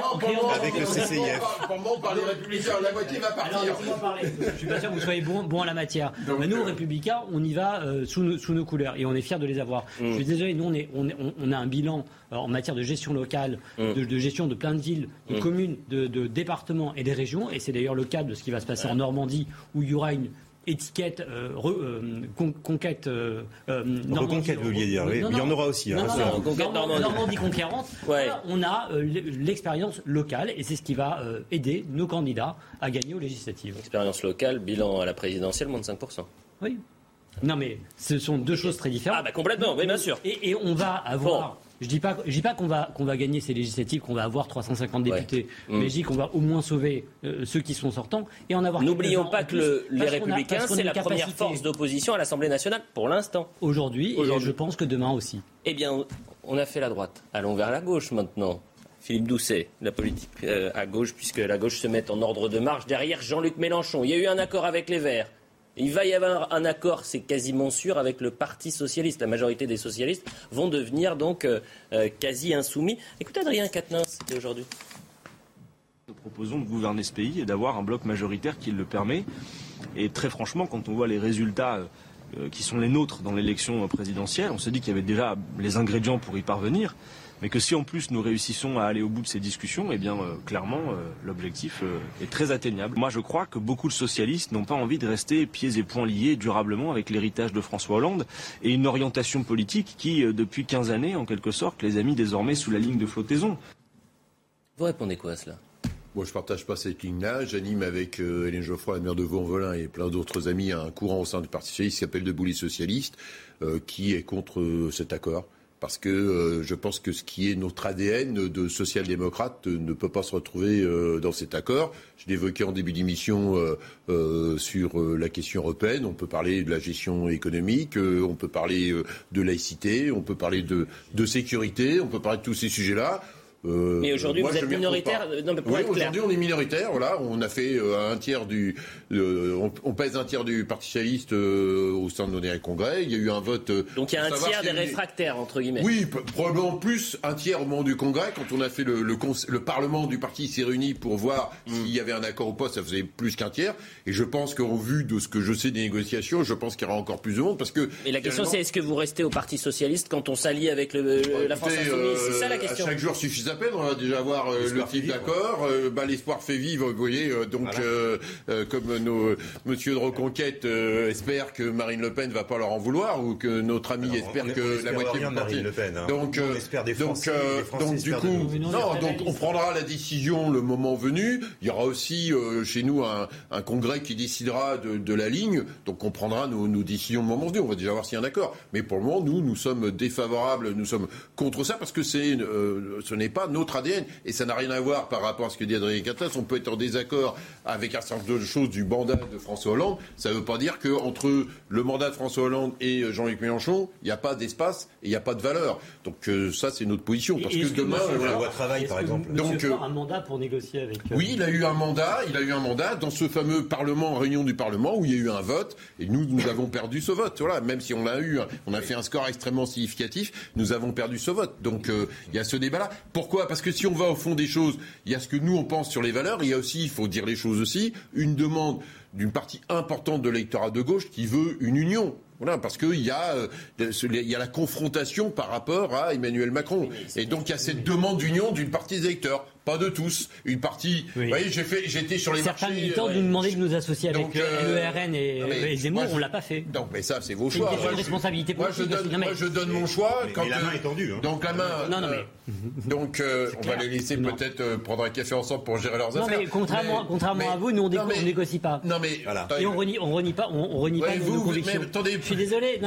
avec le CCIF. Pour par les Républicains, la moitié va partir. Je suis pas sûr que vous soyez bon en la matière. Mais nous, Républicains, on y va euh, sous nos couleurs et on est fiers de les avoir. Mm. Je suis désolé, nous, on, est, on, on, a un bilan euh, en matière de gestion locale, mm. de, gestion de plein de villes, de mm. communes, de, départements et des régions. Et c'est d'ailleurs le cas de ce qui va se passer en Normandie, où il y aura une étiquette euh, euh, conquête euh, reconquête vous vouliez dire oui. il y en aura aussi hein, Normandie. conquérante on a l'expérience locale et c'est ce qui va aider nos candidats à gagner aux législatives expérience locale bilan à la présidentielle moins de 5% oui non, mais ce sont deux choses très différentes. Ah, bah complètement, oui, bien sûr. Et, on va avoir. Je dis pas, je dis pas qu'on va qu'on va gagner ces législatives, qu'on va avoir 350 députés, mais je dis qu'on va au moins sauver euh, ceux qui sont sortants et en avoir. N'oublions pas que les Républicains, c'est la première force d'opposition à l'Assemblée nationale pour l'instant. Aujourd'hui, et je pense que demain aussi. Eh bien, on a fait la droite. Allons vers la gauche maintenant. Philippe Doucet, la politique euh, à gauche, puisque la gauche se met en ordre de marche derrière Jean-Luc Mélenchon. Il y a eu un accord avec les Verts. Il va y avoir un accord, c'est quasiment sûr, avec le Parti socialiste. La majorité des socialistes vont devenir donc euh, euh, quasi insoumis. Écoutez Adrien Quatennens, c'était aujourd'hui? Nous proposons de gouverner ce pays et d'avoir un bloc majoritaire qui le permet. Et très franchement, quand on voit les résultats euh, qui sont les nôtres dans l'élection présidentielle, on se dit qu'il y avait déjà les ingrédients pour y parvenir mais que si en plus nous réussissons à aller au bout de ces discussions, eh bien euh, clairement euh, l'objectif euh, est très atteignable. Moi je crois que beaucoup de socialistes n'ont pas envie de rester pieds et poings liés durablement avec l'héritage de François Hollande et une orientation politique qui depuis 15 années en quelque sorte les a mis désormais sous la ligne de flottaison. Vous répondez quoi à cela? Moi, je ne partage pas cette ligne-là. J'anime avec Hélène Geoffroy, la maire de Vaux-en-Velin et plein d'autres amis un courant au sein du Parti socialiste qui s'appelle Debout les socialistes, qui est contre cet accord parce que euh, je pense que ce qui est notre ADN de social-démocrate ne peut pas se retrouver euh, dans cet accord. Je l'évoquais en début d'émission euh, sur la question européenne. On peut parler de la gestion économique, on peut parler de laïcité, on peut parler de, de sécurité, on peut parler de tous ces sujets-là. Euh, mais aujourd'hui, vous êtes minoritaire. Non, oui, aujourd'hui, on est minoritaire. Voilà, on a fait euh, un tiers du, euh, on, pèse un tiers du Parti socialiste au sein de nos derniers congrès. Il y a eu un vote. Donc il y a un tiers des réfractaires entre guillemets. Oui, probablement plus un tiers au moment du congrès quand on a fait le, le, le Parlement du parti s'est réuni pour voir mm. s'il y avait un accord ou pas. Ça faisait plus qu'un tiers. Et je pense qu'au vu de ce que je sais des négociations, je pense qu'il y aura encore plus de monde parce que. Mais la question c'est est-ce que vous restez au Parti socialiste quand on s'allie avec le, la France insoumise? C'est ça la question. chaque jour suffit à peine, on va déjà voir euh, le type d'accord. Euh, bah, l'espoir fait vivre, vous voyez. Euh, donc, comme nos Monsieur de Reconquête espère que Marine Le Pen ne va pas leur en vouloir, ou que notre ami espère que la moitié de Marine Le Pen. Hein. Donc, on espère des Français, donc, donc du coup, non, donc on prendra la décision le moment venu. Il y aura aussi chez nous un, un, congrès qui décidera de, de, la ligne. Donc, on prendra nos, nos décisions le moment venu. On va déjà voir s'il y a un accord. Mais pour le moment, nous, nous sommes défavorables, nous sommes contre ça parce que c'est, ce n'est pas notre ADN. Et ça n'a rien à voir par rapport à ce que dit Adrien Quatennens. On peut être en désaccord avec un certain nombre de choses du mandat de François Hollande. Ça ne veut pas dire qu'entre le mandat de François Hollande et Jean-Luc Mélenchon, il n'y a pas d'espace et il n'y a pas de valeur. Donc euh, ça, c'est notre position. Parce que demain, la loi travail, par exemple. Donc euh, un mandat pour négocier avec. Euh, oui, il a eu un mandat. Il a eu un mandat dans ce fameux Parlement, réunion du Parlement, où il y a eu un vote. Et nous, nous avons perdu ce vote. Voilà, même si on l'a eu, on a fait un score extrêmement significatif, nous avons perdu ce vote. Donc il y a ce débat-là. Pourquoi Parce que si on va au fond des choses, il y a ce que nous on pense sur les valeurs, il y a aussi, il faut dire les choses aussi, une demande d'une partie importante de l'électorat de gauche qui veut une union. Voilà, parce qu'il y, a, euh, y a la confrontation par rapport à Emmanuel Macron. Et donc il y a cette demande d'union d'une partie des électeurs pas de tous. Une partie. Vous voyez, j'ai fait, j'étais sur les Certains militants euh, nous demandaient de nous associer avec euh, l'ERN et, Zemmour, on l'a pas fait. Donc, mais ça, c'est vos choix. C'est une de responsabilité moi, je donne, moi, je donne mon choix. Mais, quand la main est tendue. Hein. Donc la main. Non, non, mais. donc, on va les laisser peut-être prendre un café ensemble pour gérer leurs affaires. Non, mais contrairement, contrairement à vous, nous on, ne négocie pas. Non, mais. Et on renie, on renie pas, on, renie pas nos convictions. Je suis désolé.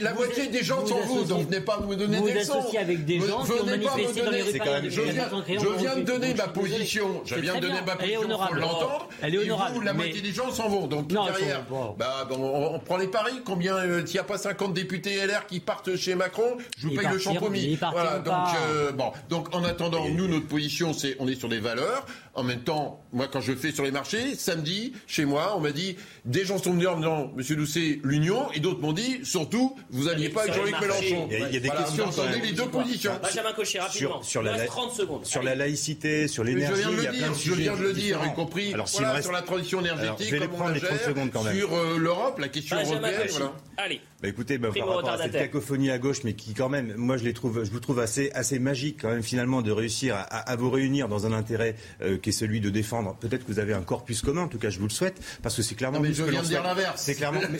La moitié des gens sont vous, donc venez pas me donner des leçons. Vous associez avec des gens qui ont manifesté dans les rues Je viens de ma position je viens de donner ma position, il faut l'entendre. Elle est honorable. Et vous, la moitié des gens s'en vont. Donc derrière, bah, on, prend les paris. Combien euh, S'il n'y a pas 50 députés LR qui partent chez Macron, je vous paye le champomis. Voilà. Donc euh, bon. Donc en attendant, nous notre position, c'est on est sur des valeurs. En même temps, moi, quand je fais sur les marchés, samedi, chez moi, on m'a dit, des gens sont venus en me disant, Monsieur Doucet, l'Union, et d'autres m'ont dit, surtout, vous n'alliez pas avec Jean-Luc Mélenchon. Il y a, il y a des questions. Vous les deux positions. Benjamin Cochet, rapidement. Sur, sur la, 30 secondes. Sur la laïcité, sur l'énergie, il y a plein de Je viens de le dire, y compris Alors, voilà, sur la transition énergétique, comme on la gère, sur euh, l'Europe, la question européenne. Voilà. Allez. Bah écoutez, bah, par rapport à cette cacophonie à gauche, mais qui quand même, moi je les trouve, je vous trouve assez, assez magique quand même finalement de réussir à, à vous réunir dans un intérêt euh, qui est celui de défendre. Peut-être que vous avez un corpus commun, en tout cas je vous le souhaite, parce que c'est clairement. Non, mais je viens de dire l'inverse. C'est clairement.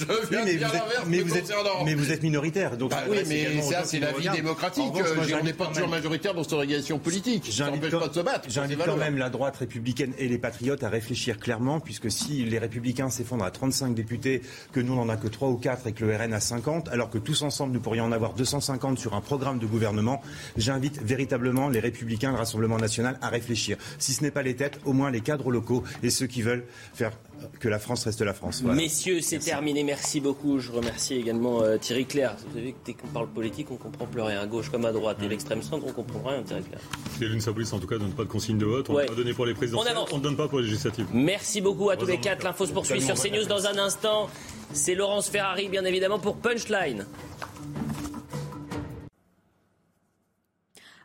Mais, vous êtes, mais vous êtes minoritaire, donc. Bah, oui, mais ça c'est la vie démocratique. On n'est pas toujours majoritaire dans cette organisation politique. Ça n'empêche pas de se battre. J'invite quand même la droite républicaine et les patriotes à réfléchir clairement, puisque si les républicains s'effondrent à 35 députés, que nous on n'en a que 3 ou 4 et que le RN a 50, alors que tous ensemble, nous pourrions en avoir 250 sur un programme de gouvernement. J'invite véritablement les Républicains, le Rassemblement national à réfléchir. Si ce n'est pas les têtes, au moins les cadres locaux et ceux qui veulent faire que la France reste la France. Messieurs, c'est terminé. Merci beaucoup. Je remercie également euh, Thierry Claire. Vous savez que dès qu'on parle politique, on comprend plus rien. À gauche comme à droite. Et l'extrême centre, on comprend rien, Thierry Claire. Si l'une en tout cas, donne pas de consigne de vote. On ne va pas donner pour les présidentielles. On ne donne pas pour les législatives. Merci beaucoup à tous les quatre. L'info se poursuit sur CNews dans un instant. C'est Laurence Ferrari, bien évidemment, pour Punchline.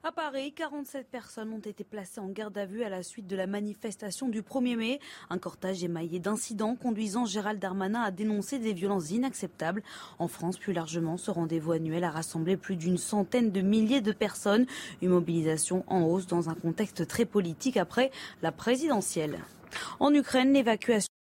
À Paris, 47 personnes ont été placées en garde à vue à la suite de la manifestation du 1er mai. Un cortège émaillé d'incidents conduisant Gérald Darmanin à dénoncer des violences inacceptables. En France, plus largement, ce rendez-vous annuel a rassemblé plus d'une centaine de milliers de personnes. Une mobilisation en hausse dans un contexte très politique après la présidentielle. En Ukraine, l'évacuation